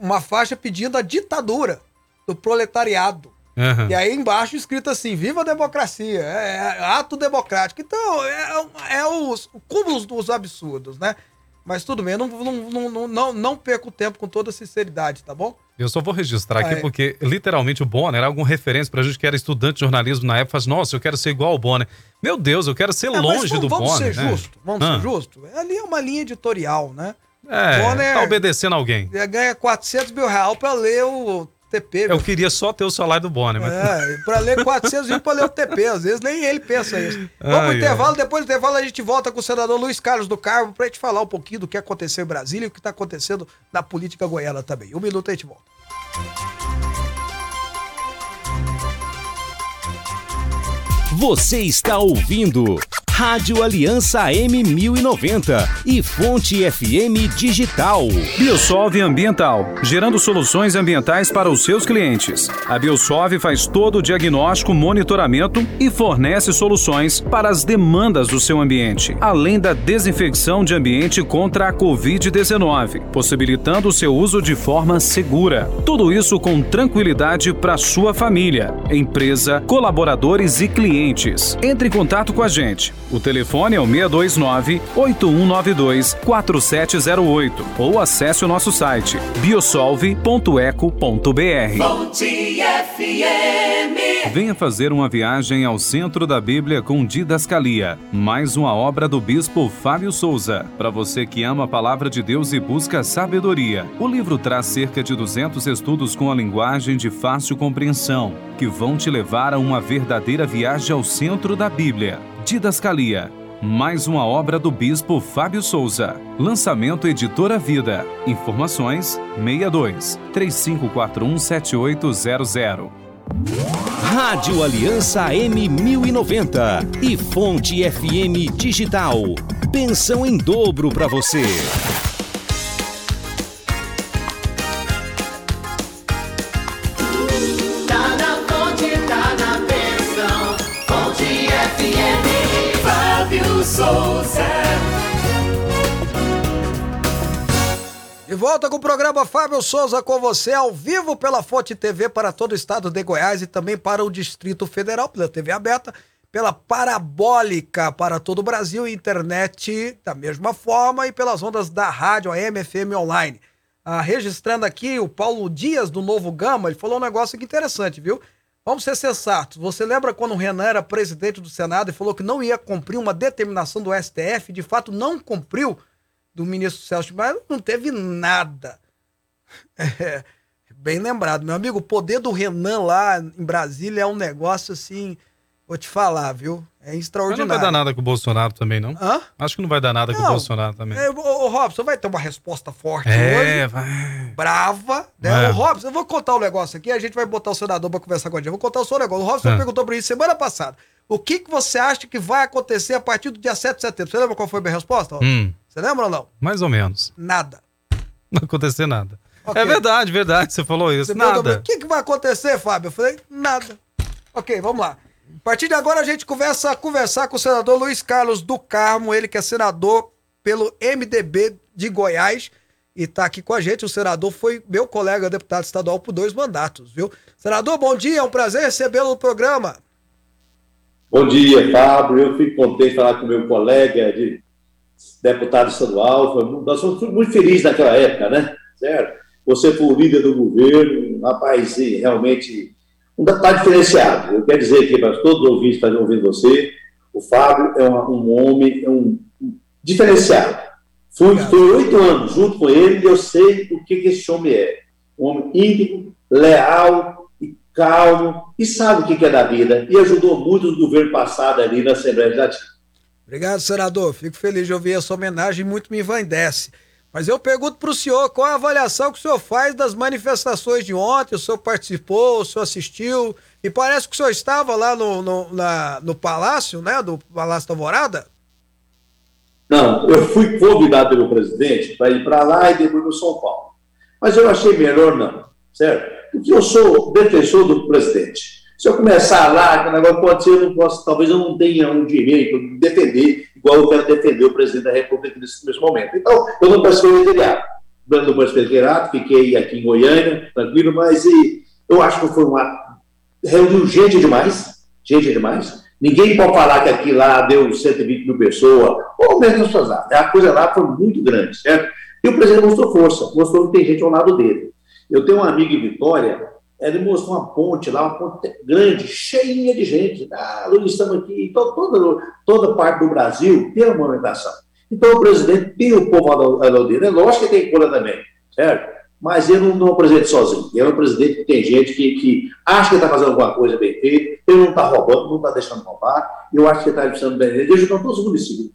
uma faixa pedindo a ditadura do proletariado. Aham. E aí embaixo escrito assim, viva a democracia, é, é ato democrático. Então, é, é os cúmulos dos absurdos, né? Mas tudo bem, eu não, não, não, não, não, perco tempo com toda sinceridade, tá bom? Eu só vou registrar aqui é. porque, literalmente, o Bonner era alguma referência pra gente que era estudante de jornalismo na época. Faz, nossa, eu quero ser igual ao Bonner. Meu Deus, eu quero ser É, longe vamos- do vamos Bonner. ser né? justo, vamos Ah, ser justo. Ali é uma linha editorial, né? É, Bonner- tá obedecendo alguém. Ele ganha 400 mil reais pra ler o TP. Eu queria só ter o salário do Bonner, mas... É, pra ler 400 mil pra ler o TP. Às vezes nem ele pensa isso. Vamos pro Ai, intervalo. Depois do intervalo a gente volta com o senador Luiz Carlos do Carmo pra gente falar um pouquinho do que aconteceu em Brasília e o que tá acontecendo na política goiana também. Um minuto a gente volta. Você está ouvindo Rádio Aliança M1090 e Fonte FM Digital. Biosolve Ambiental, gerando soluções ambientais para os seus clientes. A Biosolve faz todo o diagnóstico, monitoramento e fornece soluções para as demandas do seu ambiente, além da desinfecção de ambiente contra a Covid-19, possibilitando o seu uso de forma segura. Tudo isso com tranquilidade para sua família, empresa, colaboradores e clientes. Entre em contato com a gente O telefone é o 629-8192-4708 ou acesse o nosso site biosolve.eco.br. Venha fazer uma viagem ao centro da Bíblia com Didascalia, mais uma obra do bispo Fábio Souza. Para você que ama a palavra de Deus e busca sabedoria, o livro traz cerca de 200 estudos com a linguagem de fácil compreensão, que vão te levar a uma verdadeira viagem ao centro da Bíblia. Didascalia, mais uma obra do bispo Fábio Souza. Lançamento Editora Vida. Informações 62 3541 7800. Rádio Aliança M1090 e Fonte FM Digital. Pensão em dobro para você. Volta com o programa Fábio Souza com você, ao vivo pela Fonte TV para todo o estado de Goiás e também para o Distrito Federal, pela TV aberta, pela Parabólica para todo o Brasil e internet da mesma forma e pelas ondas da rádio AM, FM online. Ah, registrando aqui o Paulo Dias do Novo Gama, ele falou um negócio aqui interessante, viu? Vamos ser sensatos. Você lembra quando o Renan era presidente do Senado e falou que não ia cumprir uma determinação do STF? De fato, não cumpriu do ministro Celso de Maia, não teve nada. É, bem lembrado. Meu amigo, o poder do Renan lá em Brasília é um negócio assim, vou te falar, viu? É Mas não extraordinário. vai dar nada com o Bolsonaro também, não? Hã? Acho que não vai dar nada com o Não. Bolsonaro também. É, ô, ô, Robson, vai ter uma resposta forte É, hoje, vai. brava. Né? É. Ô, Robson, eu vou contar um negócio aqui, a gente vai botar o senador pra conversar com a gente. Eu vou contar o seu negócio. O Robson É. perguntou pra mim semana passada. O que, que você acha que vai acontecer a partir do dia 7 de setembro? Você lembra qual foi a minha resposta? Hum, Você lembra ou não? mais ou menos. Nada. Não vai acontecer nada. Ok. É verdade, verdade. Você falou isso. Você nada. O que, que vai acontecer, Fábio? Eu falei, nada. Ok, vamos lá. A partir de agora a gente conversa, conversar com o senador Luiz Carlos do Carmo, ele que é senador pelo MDB de Goiás e tá aqui com a gente. O senador foi meu colega deputado estadual por dois mandatos, viu? Senador, bom dia, é um prazer recebê-lo no programa. Bom dia, Fábio. Eu fico contente de falar com meu colega de deputado estadual. Nós fomos muito felizes naquela época, né? Certo? Você foi o líder do governo, um rapaz e realmente um deputado diferenciado. Eu quero dizer aqui para todos os ouvintes que estão ouvindo você, o Fábio é uma- um homem é um, um diferenciado. Fui, oito anos junto com ele e eu sei o que, que esse homem é. Um homem íntegro, leal calmo e sabe o que, é da vida. E ajudou muito o governo passado ali na Assembleia Legislativa. Obrigado, senador. Fico feliz de ouvir essa homenagem muito me envaidece. Mas eu pergunto para o senhor qual a avaliação que o senhor faz das manifestações de ontem. O senhor participou, o senhor assistiu. E parece que o senhor estava lá no, no, na- no palácio, né? Do Palácio da Alvorada. Não, eu fui convidado pelo presidente para ir para lá e depois para São Paulo. Mas eu achei melhor não, certo? Porque eu sou defensor do presidente. Se eu começar lá, o negócio pode ser, eu não posso, talvez eu não tenha um direito de defender, igual eu quero defender o presidente da República nesse, nesse momento. Então, eu não participei do feriado. Não participei do fiquei aqui em Goiânia, tranquilo, mas e, eu acho que foi uma. reuniu gente demais, gente demais. Ninguém pode falar que aqui lá deu 120 mil pessoas, ou mesmo as pessoas lá. A coisa lá foi muito grande, certo? E o presidente mostrou força, mostrou que tem gente ao lado dele. Eu tenho um amigo em Vitória, ele mostrou uma ponte lá, uma ponte grande, cheinha de gente. Ah, Luiz, estamos aqui. Então, toda, toda parte do Brasil tem uma movimentação. Então, o presidente tem o povo dele. É lógico que tem cura também, certo? Mas ele não, não é um presidente sozinho. Ele é um presidente que tem gente que, que acha que está fazendo alguma coisa bem feita, ele não está roubando, não está deixando roubar. Eu acho que ele está precisando bem. Ele ajudando todos os municípios.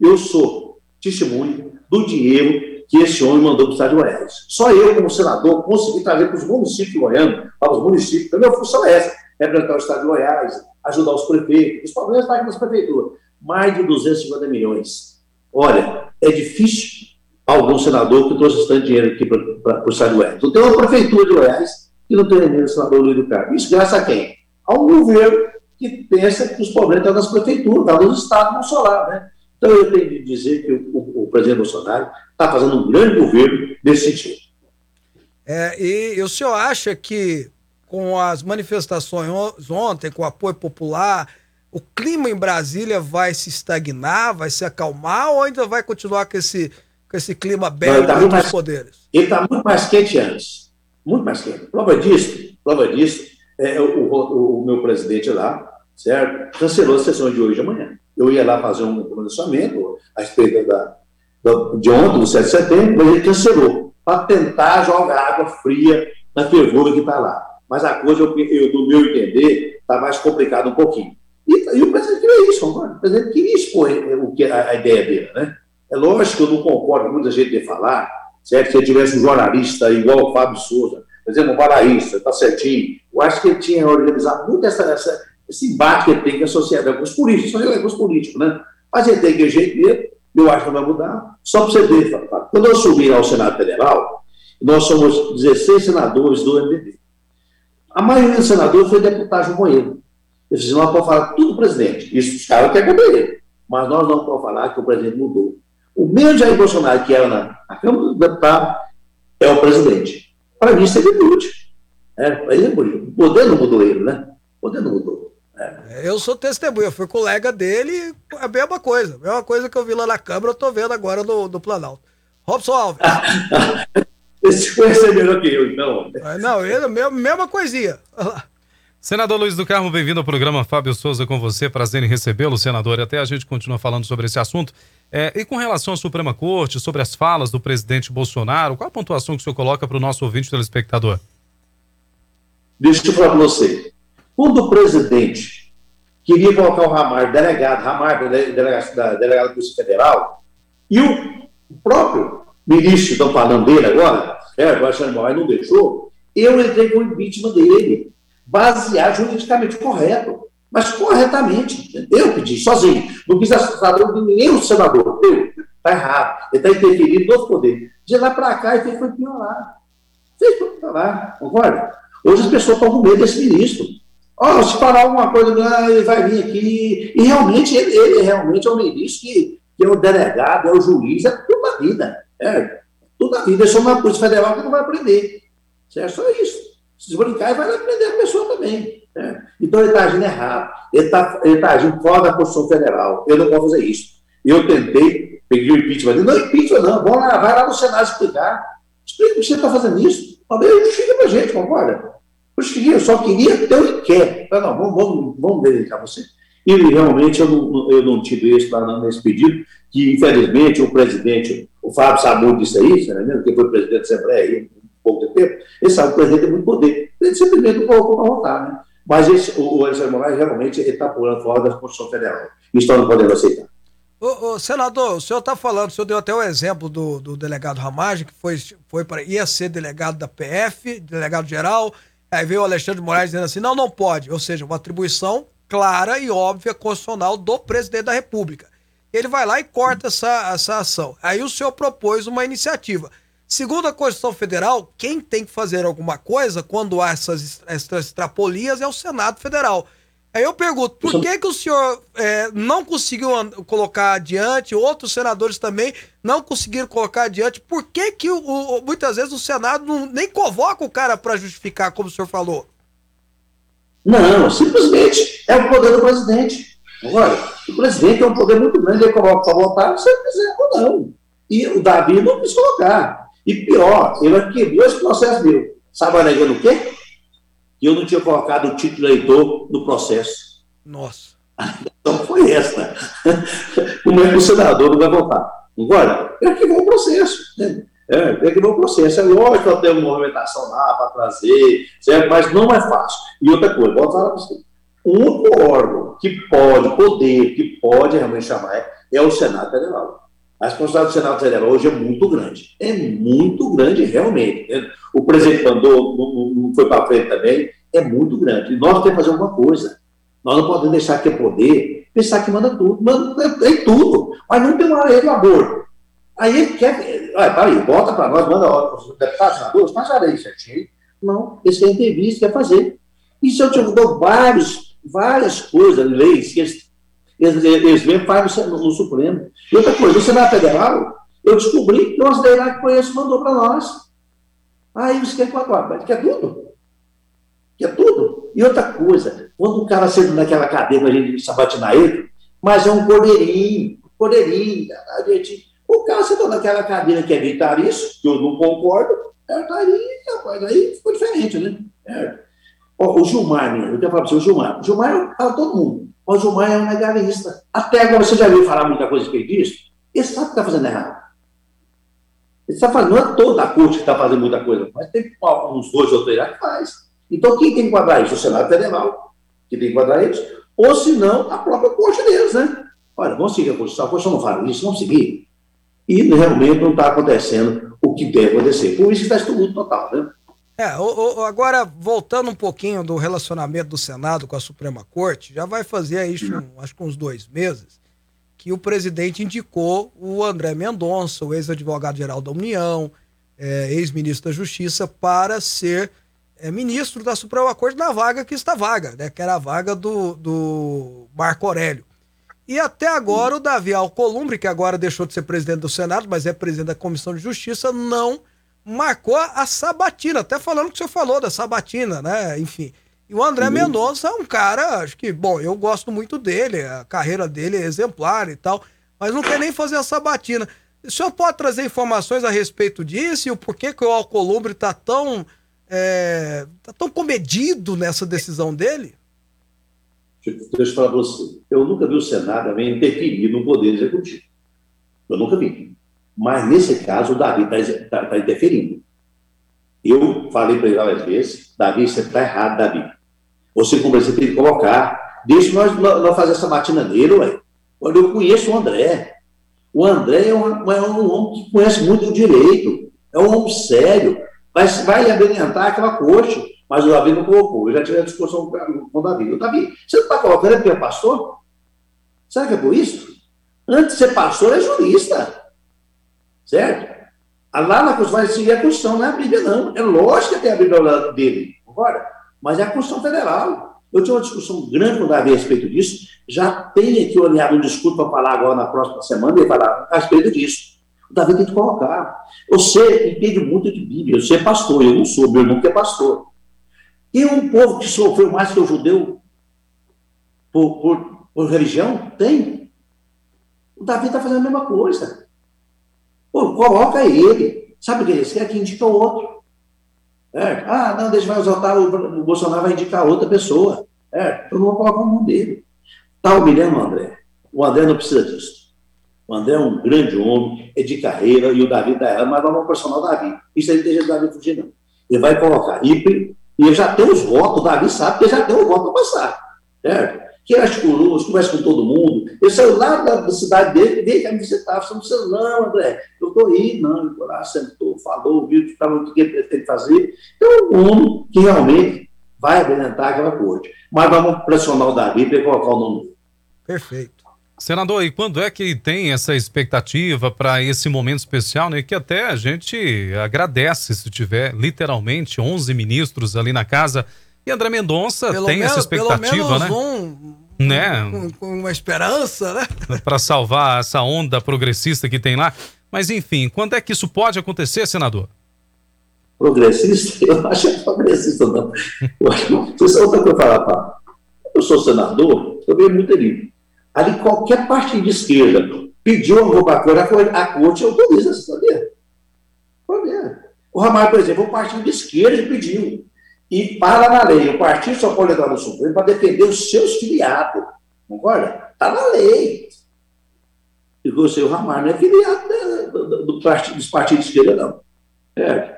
Eu sou testemunho do dinheiro que esse homem mandou para o estado de Goiás. Só eu, como senador, consegui trazer para os municípios goianos, para os municípios. A minha função é essa: representar o estado de Goiás, ajudar os prefeitos. Os problemas estão aqui nas prefeituras. Mais de 250 milhões. Olha, é difícil algum senador que trouxe tanto dinheiro aqui para o estado de Goiás. Então, tem uma prefeitura de Goiás que não tem nem o senador Luiz do Carmo. Isso graças a quem? Ao governo que pensa que os problemas estão nas prefeituras, estão nos estados, não só lá, né? Então, eu tenho de dizer que o, o, o presidente Bolsonaro está fazendo um grande governo nesse sentido. É, e, e o senhor acha que com as manifestações on- ontem, com o apoio popular, o clima em Brasília vai se estagnar, vai se acalmar ou ainda vai continuar com esse, com esse clima bélico tá entre os mais- poderes? Ele está muito mais quente antes. Muito mais quente. Prova disso, prova disso, é o, o- o meu presidente lá, certo? Cancelou a sessão de hoje e de amanhã. Eu ia lá fazer um pronunciamento a respeito da, da- de ontem, do 7 de setembro, mas ele cancelou, para tentar jogar água fria na fervura que está lá. Mas a coisa, eu, eu, no meu entender, está mais complicada um pouquinho. E, e o presidente queria isso, o presidente queria expor eh, o que, a, a ideia dele, né? É lógico que eu não concordo com muita gente de falar, certo? Se ele tivesse um jornalista igual o Fábio Souza, por exemplo, um balaísta, tá certinho. Eu acho que ele tinha organizado muito essa, essa- esse embate que tem com a sociedade, com os políticos, com os políticos, né? Mas ele tem que jeito eu acho que não vai mudar. Só para você ver, quando eu assumi ao Senado Federal, nós somos 16 senadores do MDB. A maioria dos senadores foi deputado com ele. Eles nós podemos falar tudo do presidente. Isso os caras querem caber. Mas nós não podemos falar que o presidente mudou. O mesmo Jair Bolsonaro, que era na, na Câmara dos Deputados, é o presidente. Para mim, isso é virtude. É, para é. O poder não mudou ele, né? O poder não mudou. É, Eu sou testemunha, fui colega dele, a mesma coisa. A mesma coisa que eu vi lá na Câmara, eu tô vendo agora no, no Planalto. Robson Alves. Esse conhece melhor que eu, então. Não, ele, mesma, mesma coisinha. Senador Luiz do Carmo, bem-vindo ao programa Fábio Souza com você. Prazer em recebê-lo, senador. E até a gente continua falando sobre esse assunto. É, e com relação à Suprema Corte, sobre as falas do presidente Bolsonaro, qual a pontuação que o senhor coloca para o nosso ouvinte telespectador? Deixa eu falar para você. Quando o presidente queria colocar o Ramar, delegado, Ramar, dele- delegado da delegado da Polícia Federal, e o próprio ministro, estão falando dele agora, é, o Alexandre não deixou, eu entrei com o impeachment dele, baseado juridicamente correto, mas corretamente. Eu pedi, sozinho. Não quis de nenhum senador. Eu. Está errado. Ele está interferindo no poder. De lá para cá, ele foi piorar. Fez para piorar, concorda? Hoje as pessoas estão com medo desse ministro. Ó, se falar alguma coisa, ele vai vir aqui. E realmente, ele, ele realmente é um ministro que, que é o delegado, é o juiz, é tudo na vida. É, tudo na vida. É uma Polícia Federal que não vai aprender. Certo? Só isso. Se brincar, ele vai aprender a pessoa também. né? Então ele está agindo errado. Ele está ele tá agindo fora da Constituição Federal. Eu não posso fazer isso. Eu tentei, peguei o impeachment. Não, impeachment não. Vamos lá, vai lá no Senado explicar. Explica por que você está fazendo isso. Talvez justifique para a gente, concorda? Justifique, eu só queria ter o que não, vamos, vamos, vamos verificar você. E realmente eu não, eu não tive lá nesse pedido, que infelizmente o presidente, o Fábio sabe muito disso aí, né, que foi presidente da Assembleia aí, um pouco de tempo, ele sabe que o presidente tem muito poder. Ele simplesmente não colocou para votar, né? Mas esse, o, o Alexandre Moraes realmente está pulando fora da Constituição Federal. Isso nós não podemos aceitar. Ô, ô, senador, o senhor está falando, o senhor deu até o exemplo do, do delegado Ramagem, que foi, foi para ia ser delegado da PF, delegado geral, aí veio o Alexandre de Moraes dizendo assim, não, não pode, ou seja, uma atribuição clara e óbvia constitucional do presidente da República. Ele vai lá e corta essa, essa ação. Aí o senhor propôs uma iniciativa. Segundo a Constituição Federal, quem tem que fazer alguma coisa quando há essas, essas extrapolias é o Senado Federal. Aí eu pergunto, por que, que o senhor é, não conseguiu colocar adiante, outros senadores também não conseguiram colocar adiante, por que, que o, o- muitas vezes o Senado não, nem convoca o cara para justificar, como o senhor falou? Não, simplesmente é o poder do presidente. Agora, o presidente tem um poder muito grande, ele coloca para votar se ele quiser ou não. E o Davi não quis colocar. E pior, ele quebrou esse processo meu. Sabe alegando o quê? Que eu não tinha colocado o título eleitor no processo. Nossa. Então foi essa. Como é que o senador não vai votar? Agora, ele arquivou o processo. Né? É, ele arquivou o processo. É lógico que eu tenho uma movimentação lá para trazer, certo? mas não é fácil. E outra coisa, vou falar para você. O único órgão que pode, poder, que pode realmente chamar é, é o Senado Federal. A responsabilidade do Senado Federal hoje é muito grande. É muito grande, realmente. né? O presidente mandou, não, não- foi para frente também, é muito grande. E nós temos que fazer alguma coisa. Nós não podemos deixar que é poder, pensar que manda tudo, manda em tudo. Mas não tem uma lei do aborto. Aí ele quer. Olha, peraí, bota para nós, manda os deputados, senadores, faz a lei certinho. Não, eles querem ter visto, quer fazer. Isso eu te dou vários, várias coisas, leis, que eles, eles, eles mesmo fazem no, no Supremo. E outra coisa, no Senado Federal, eu descobri que umas leis lá que conheço mandou para nós. Aí eles querem quatro horas, quer tudo? Quer tudo? E outra coisa, quando o cara senta naquela cadeira, a gente sabatinar ele, mas é um cordeirinho, cordeirinho, a gente, o cara sentou naquela cadeira que é vitalício, que eu não concordo, é, tá aí, rapaz, aí ficou diferente, né? É. Ó, o Gilmar, né? eu quero falar para você, o Gilmar, o Gilmar fala todo mundo, mas o Gilmar é um legalista. Até agora, você já viu falar muita coisa que ele diz? Ele sabe que está fazendo errado. Está fazendo, não é toda a corte que está fazendo muita coisa, mas tem uns dois ou três que faz. Então, quem tem que enquadrar isso? O Senado Federal, que tem que enquadrar isso, ou se não, a própria corte deles, né? Olha, vamos seguir a Constituição, a Constituição não fala isso, vamos seguir. E realmente não está acontecendo o que deve acontecer. Por isso está estudo total, né? É, o, o, agora, voltando um pouquinho do relacionamento do Senado com a Suprema Corte, já vai fazer aí, um, acho que uns dois meses, que o presidente indicou o André Mendonça, o ex-advogado-geral da União, é, ex-ministro da Justiça, para ser é, ministro da Suprema Corte na vaga que está vaga, né? Que era a vaga do, do Marco Aurélio. E até agora o Davi Alcolumbre, que agora deixou de ser presidente do Senado, mas é presidente da Comissão de Justiça, não marcou a sabatina, até falando que o senhor falou da sabatina, né? Enfim. E o André Mendonça é um cara, acho que, bom, eu gosto muito dele, a carreira dele é exemplar e tal, mas não quer nem fazer a sabatina. O senhor pode trazer informações a respeito disso e o porquê que o Alcolumbre está tão, é, tá tão comedido nessa decisão dele? Deixa eu falar para você. Eu nunca vi o Senado também interferir no Poder Executivo. Eu nunca vi. Mas, nesse caso, o Davi está tá, tá interferindo. Eu falei para ele várias vezes: Davi, você está errado, Davi. Você, você tem que colocar. Deixa nós, nós fazer essa matina nele, ué. Olha, eu conheço o André. O André é um, é um homem que conhece muito o direito. É um homem sério. Vai, vai abrilhantar aquela coxa mas o Davi não colocou. Eu já tive a discussão com o Davi. O Davi, você não está colocando porque é pastor? Será que é por isso? Antes de ser pastor, é jurista. Certo? Lá na Constituição vai seguir a Constituição, não é a Bíblia, não. É lógico que tem a Bíblia dele, concorda? Mas é a Constituição Federal. Eu tive uma discussão grande com o Davi a respeito disso. Já tem aqui olhado um discurso para falar agora na próxima semana e falar a respeito disso. O Davi tem que colocar. Você entende muito de Bíblia. Você é pastor, eu não sou, meu irmão que é pastor. E um povo que sofreu mais que o judeu por, por, por religião? Tem. O Davi está fazendo a mesma coisa. Pô, coloca ele. Sabe o que eles querem? Que indica outro. É. Ah, não, deixa vai exaltar, o, o Bolsonaro vai indicar outra pessoa. É, eu não vou colocar o nome dele. Está humilhando o André. O André não precisa disso. O André é um grande homem, é de carreira, e o Davi está errado, mas vamos pressionar o Davi. Isso aí não deixa o Davi fugir, não. Ele vai colocar. E e já tem os votos, o Davi sabe que já tem o voto para passar. Certo? Que ele articulou, conversa com todo mundo. Ele saiu lá da, cidade dele e veio me visitar. Você não precisa, não, André. Eu estou aí, não. Ele lá, sentou, falou, viu o que ele pretende fazer. Então, é um homem que realmente vai abrilhantar aquela corte. Mas vamos pressionar o Davi para colocar o nome Perfeito. Senador, e quando é que tem essa expectativa para esse momento especial, né? Que até a gente agradece se tiver literalmente 11 ministros ali na casa. E André Mendonça pelo tem menos, essa expectativa, né? Um, né? Com, com uma esperança, né? para salvar essa onda progressista que tem lá. Mas enfim, quando é que isso pode acontecer, senador? Progressista? Eu acho que é progressista, não. Eu acho que. Você sabe outra coisa falar, pá? Eu sou senador, eu venho muito livre Ali qualquer partido de esquerda pediu uma roubatória, a corte autoriza, você sabia? O Ramalho, por exemplo, o partido de esquerda pediu. E para na lei, o partido só pode entrar no Supremo para defender os seus filiados. Concorda? Está na lei. E você, o Ramalho, não é filiado né, do, do partido, dos partidos de esquerda, não. É.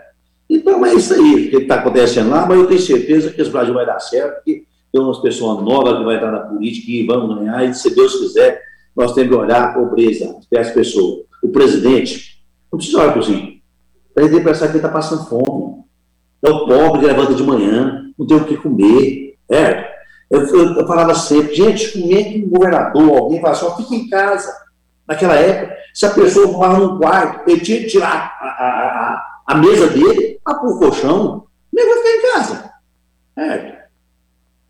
Então é isso aí que está acontecendo lá, mas eu tenho certeza que esse Brasil vai dar certo, porque tem umas pessoas novas que vai estar na política e vamos ganhar, e se Deus quiser, nós temos que olhar a pobreza das pessoas. O presidente, não precisa olhar para o presidente pensar que ele está passando fome. É o pobre que levanta de manhã, não tem o que comer. É. Eu, eu, eu falava sempre, gente, como é que um governador, alguém fala só, fica em casa. Naquela época, se a pessoa morava num quarto, ele tinha que tirar a, a, a, a mesa dele, para o colchão, ele vai ficar em casa. É.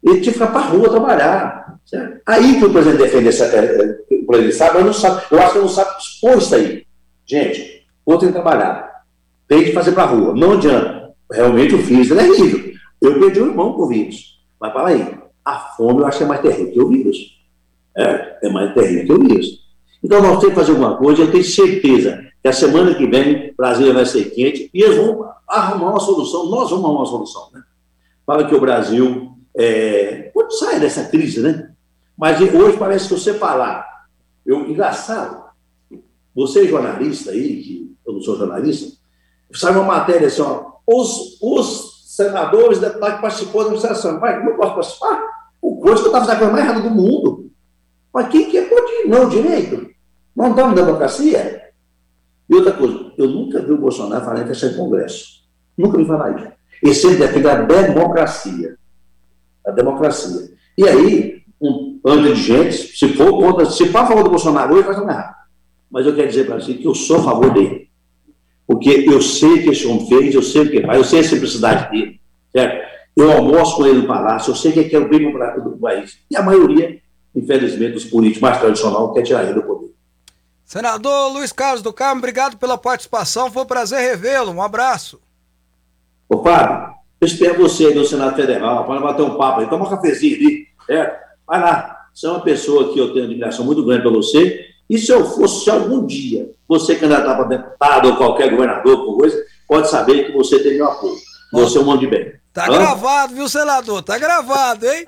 Ele tinha que ficar para a rua trabalhar. Certo? Aí que o presidente defende essa. É, é, o presidente sabe, mas não sabe. Eu acho que não sabe expor isso aí. Gente, vou ter que trabalhar. Tem que fazer para a rua. Não adianta. Realmente o ele é rígido. Eu perdi o irmão com vírus. Mas para aí, a fome eu acho que é mais terrível que o vírus. É, é mais terrível que o vírus. Então nós temos que fazer alguma coisa, eu tenho certeza que a semana que vem Brasília vai ser quente e eles vão arrumar uma solução, nós vamos arrumar uma solução, né? Para que o Brasil é, saia dessa crise, né? Mas hoje parece que você falar, eu, engraçado, você jornalista aí, que eu não sou jornalista, sai uma matéria assim, ó, os, os senadores, deputados que participou da administração, vai, não posso participar? O que eu estava fazendo a coisa mais errada do mundo. Mas quem que é não direito? Não estamos democracia? E outra coisa, eu nunca vi o Bolsonaro falar questão de Congresso. Nunca vi falar isso. Ele sempre defende a democracia. A democracia. E aí, um bando de gente, se for contra, se for a favor do Bolsonaro hoje, faz errado. Mas eu quero dizer para você que eu sou a favor dele. Porque eu sei o que esse homem fez, eu sei o que faz, eu sei a simplicidade dele. Certo? Eu almoço com ele no palácio, eu sei que ele quer o bem do país. E a maioria, infelizmente, dos políticos mais tradicionais quer tirar ele do poder. Senador Luiz Carlos do Carmo, obrigado pela participação. Foi um prazer revê-lo. Um abraço. Ô, Fábio, eu espero você aí no Senado Federal para bater um papo aí. Toma um cafezinho ali. É, vai lá. Você é uma pessoa que eu tenho admiração muito grande para você. E se eu fosse, se algum dia você candidatar para deputado ou qualquer governador, por coisa, pode saber que você tem meu apoio. Você é um homem de bem. Tá Hã? gravado, viu, senador? Tá gravado, hein?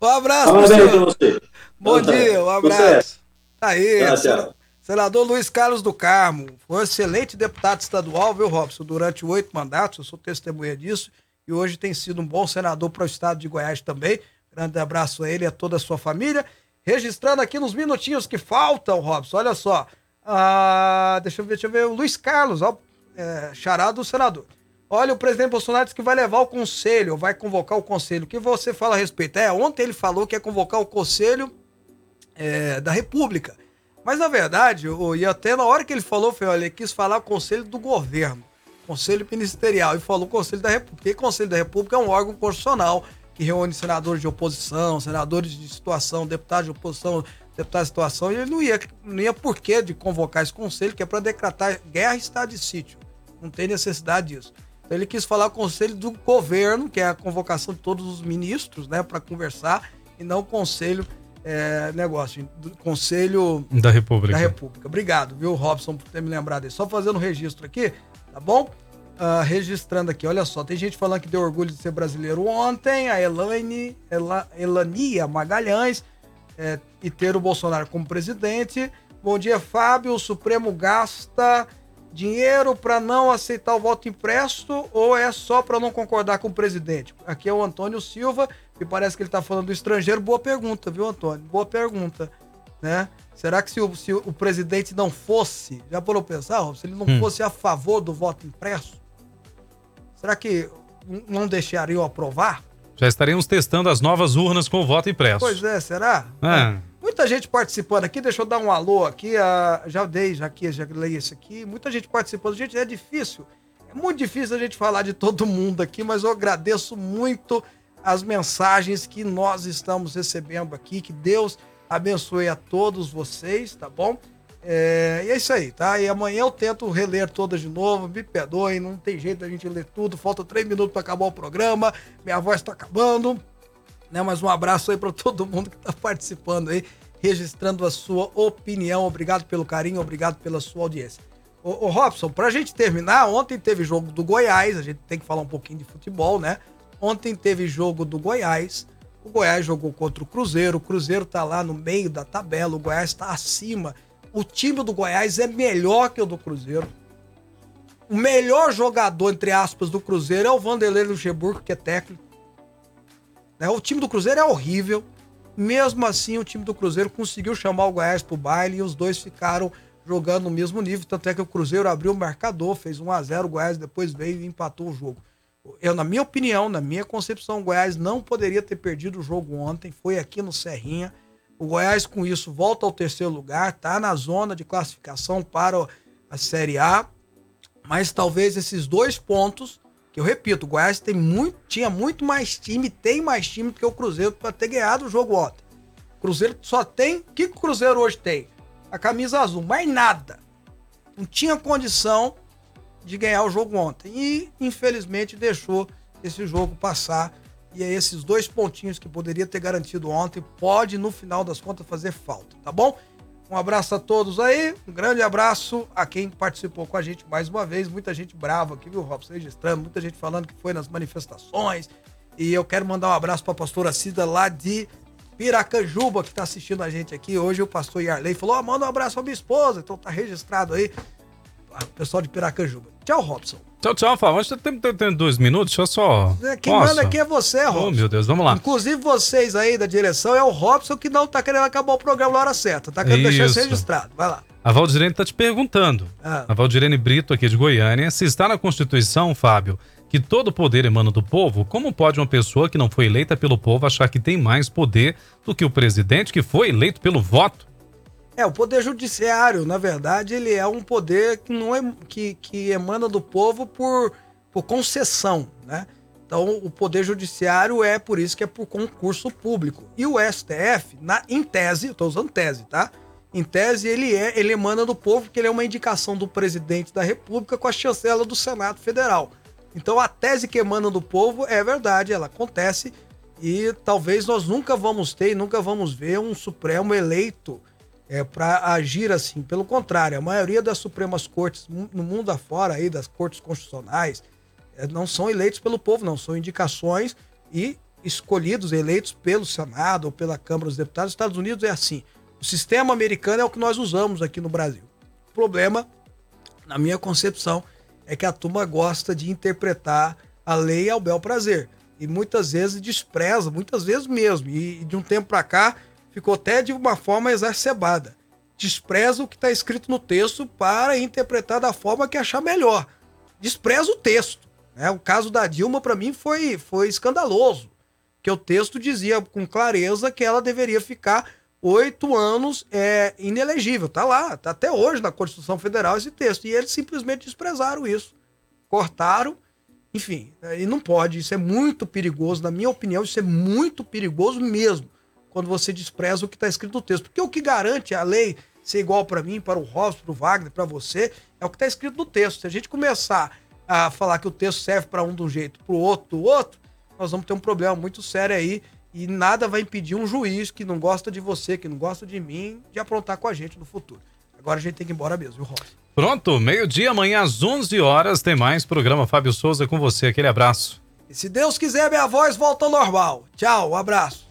Um abraço, Parabéns para você. Bom então, dia, um abraço. Tá aí, tchau, Senador Luiz Carlos do Carmo, foi um excelente deputado estadual, viu, Robson? Durante oito mandatos, eu sou testemunha disso, e hoje tem sido um bom senador para o estado de Goiás também. Grande abraço a ele e a toda a sua família. Registrando aqui nos minutinhos que faltam, Robson, olha só. Ah, deixa eu ver, deixa eu ver, o Luiz Carlos, ó, é, charado do senador. Olha, o presidente Bolsonaro disse que vai levar o conselho, vai convocar o conselho. O que você fala a respeito? É, ontem ele falou que ia convocar o conselho é, da República. Mas na verdade, o, e até na hora que ele falou, foi, olha, ele quis falar o conselho do governo, conselho ministerial, e falou conselho da República. Porque conselho da República é um órgão constitucional que reúne senadores de oposição, senadores de situação, deputados de oposição, deputados de situação, e ele não ia, não ia por que de convocar esse conselho, que é para decretar guerra e estado de sítio. Não tem necessidade disso. Então ele quis falar o conselho do governo, que é a convocação de todos os ministros, né, para conversar, e não o conselho é, negócio, do Conselho da República. da República. Obrigado, viu, Robson, por ter me lembrado disso. Só fazendo o registro aqui, tá bom? Uh, registrando aqui, olha só, tem gente falando que deu orgulho de ser brasileiro ontem, a Elaine, Ela, Elania Magalhães, é, e ter o Bolsonaro como presidente. Bom dia, Fábio. O Supremo gasta dinheiro para não aceitar o voto impresso ou é só para não concordar com o presidente? Aqui é o Antônio Silva e parece que ele está falando do estrangeiro. Boa pergunta, viu, Antônio? Boa pergunta. Né? Será que se o, se o presidente não fosse, já parou pensar, se ele não hum. fosse a favor do voto impresso, será que não deixariam aprovar? Já estaríamos testando as novas urnas com o voto impresso. Pois é, será? É. Muita gente participando aqui, deixa eu dar um alô aqui, a, já dei, já aqui, já leio esse aqui. Muita gente participando. Gente, é difícil, é muito difícil a gente falar de todo mundo aqui, mas eu agradeço muito as mensagens que nós estamos recebendo aqui. Que Deus abençoe a todos vocês, tá bom? É, e é isso aí, tá? E amanhã eu tento reler todas de novo. Me perdoem, não tem jeito da gente ler tudo. Falta três minutos para acabar o programa. Minha voz está acabando. Né? Mas um abraço aí para todo mundo que está participando aí, registrando a sua opinião. Obrigado pelo carinho, obrigado pela sua audiência. Ô, ô Robson, pra gente terminar, ontem teve jogo do Goiás, a gente tem que falar um pouquinho de futebol, né? Ontem teve jogo do Goiás. O Goiás jogou contra o Cruzeiro. O Cruzeiro tá lá no meio da tabela. O Goiás está acima. O time do Goiás é melhor que o do Cruzeiro. O melhor jogador, entre aspas, do Cruzeiro é o Vanderlei Luxemburgo, que é técnico. Né? O time do Cruzeiro é horrível. Mesmo assim, o time do Cruzeiro conseguiu chamar o Goiás pro baile e os dois ficaram jogando no mesmo nível. Tanto é que o Cruzeiro abriu o marcador, fez 1 a 0 o Goiás depois veio e empatou o jogo eu, na minha opinião, na minha concepção, o Goiás não poderia ter perdido o jogo ontem. Foi aqui no Serrinha. O Goiás, com isso, volta ao terceiro lugar, tá na zona de classificação para a Série A. Mas talvez esses dois pontos, que eu repito, o Goiás tem muito, tinha muito mais time, tem mais time do que o Cruzeiro para ter ganhado o jogo ontem. O Cruzeiro só tem. O que, que o Cruzeiro hoje tem? A camisa azul, mais nada. Não tinha condição de ganhar o jogo ontem. E, infelizmente, deixou esse jogo passar. E é esses dois pontinhos que poderia ter garantido ontem, pode no final das contas fazer falta, tá bom? Um abraço a todos aí, um grande abraço a quem participou com a gente mais uma vez. Muita gente brava aqui, viu, Robson? Registrando, muita gente falando que foi nas manifestações. E eu quero mandar um abraço para a pastora Cida lá de Piracanjuba, que está assistindo a gente aqui. Hoje o pastor Yarley falou: oh, manda um abraço para minha esposa. Então tá registrado aí, o pessoal de Piracanjuba. Tchau, Robson. Tchau, tchau, Fábio. Acho que tem, tem, tem dois minutos, deixa eu só. É, Quem manda aqui é você, Robson. Oh, meu Deus, vamos lá. Inclusive vocês aí da direção é o Robson que não tá querendo acabar o programa na hora certa. Tá querendo deixar isso Isso. registrado. Vai lá. A Valdirene está te perguntando. Ah. A Valdirene Brito, aqui de Goiânia, se está na Constituição, Fábio, que todo poder emana do povo, como pode uma pessoa que não foi eleita pelo povo achar que tem mais poder do que o presidente que foi eleito pelo voto? É, o poder judiciário, na verdade, ele é um poder que não é que, que emana do povo por, por concessão, né? Então, o poder judiciário é por isso que é por concurso público. E o STF, na, em tese, tô usando tese, tá? Em tese, ele é, ele emana do povo, porque ele é uma indicação do presidente da República com a chancela do Senado Federal. Então, a tese que emana do povo é verdade, ela acontece e talvez nós nunca vamos ter, e nunca vamos ver um Supremo eleito é, para agir assim. Pelo contrário, a maioria das Supremas Cortes no mundo afora, aí, das cortes constitucionais, é, não são eleitos pelo povo, não. São indicações e escolhidos, eleitos pelo Senado ou pela Câmara dos Deputados. Nos Estados Unidos é assim. O sistema americano é o que nós usamos aqui no Brasil. O problema, na minha concepção, é que a turma gosta de interpretar a lei ao bel prazer. E muitas vezes despreza, muitas vezes mesmo. E de um tempo para cá, ficou até de uma forma exacerbada. Despreza o que está escrito no texto para interpretar da forma que achar melhor. Despreza o texto. Né? O caso da Dilma, para mim, foi, foi escandaloso. Que o texto dizia com clareza que ela deveria ficar oito anos é, inelegível. Tá lá, tá até hoje na Constituição Federal esse texto. E eles simplesmente desprezaram isso. Cortaram, enfim, é, e não pode. Isso é muito perigoso, na minha opinião, isso é muito perigoso mesmo quando você despreza o que está escrito no texto. Porque o que garante a lei ser igual para mim, para o Robson, para o Wagner, para você, é o que está escrito no texto. Se a gente começar a falar que o texto serve para um de um jeito, para o outro do outro, nós vamos ter um problema muito sério aí e nada vai impedir um juiz que não gosta de você, que não gosta de mim, de aprontar com a gente no futuro. Agora a gente tem que ir embora mesmo, viu, Robson? Pronto, meio-dia, amanhã às 11 horas, tem mais programa Fábio Souza com você. Aquele abraço. E se Deus quiser, minha voz volta ao normal. Tchau, um abraço.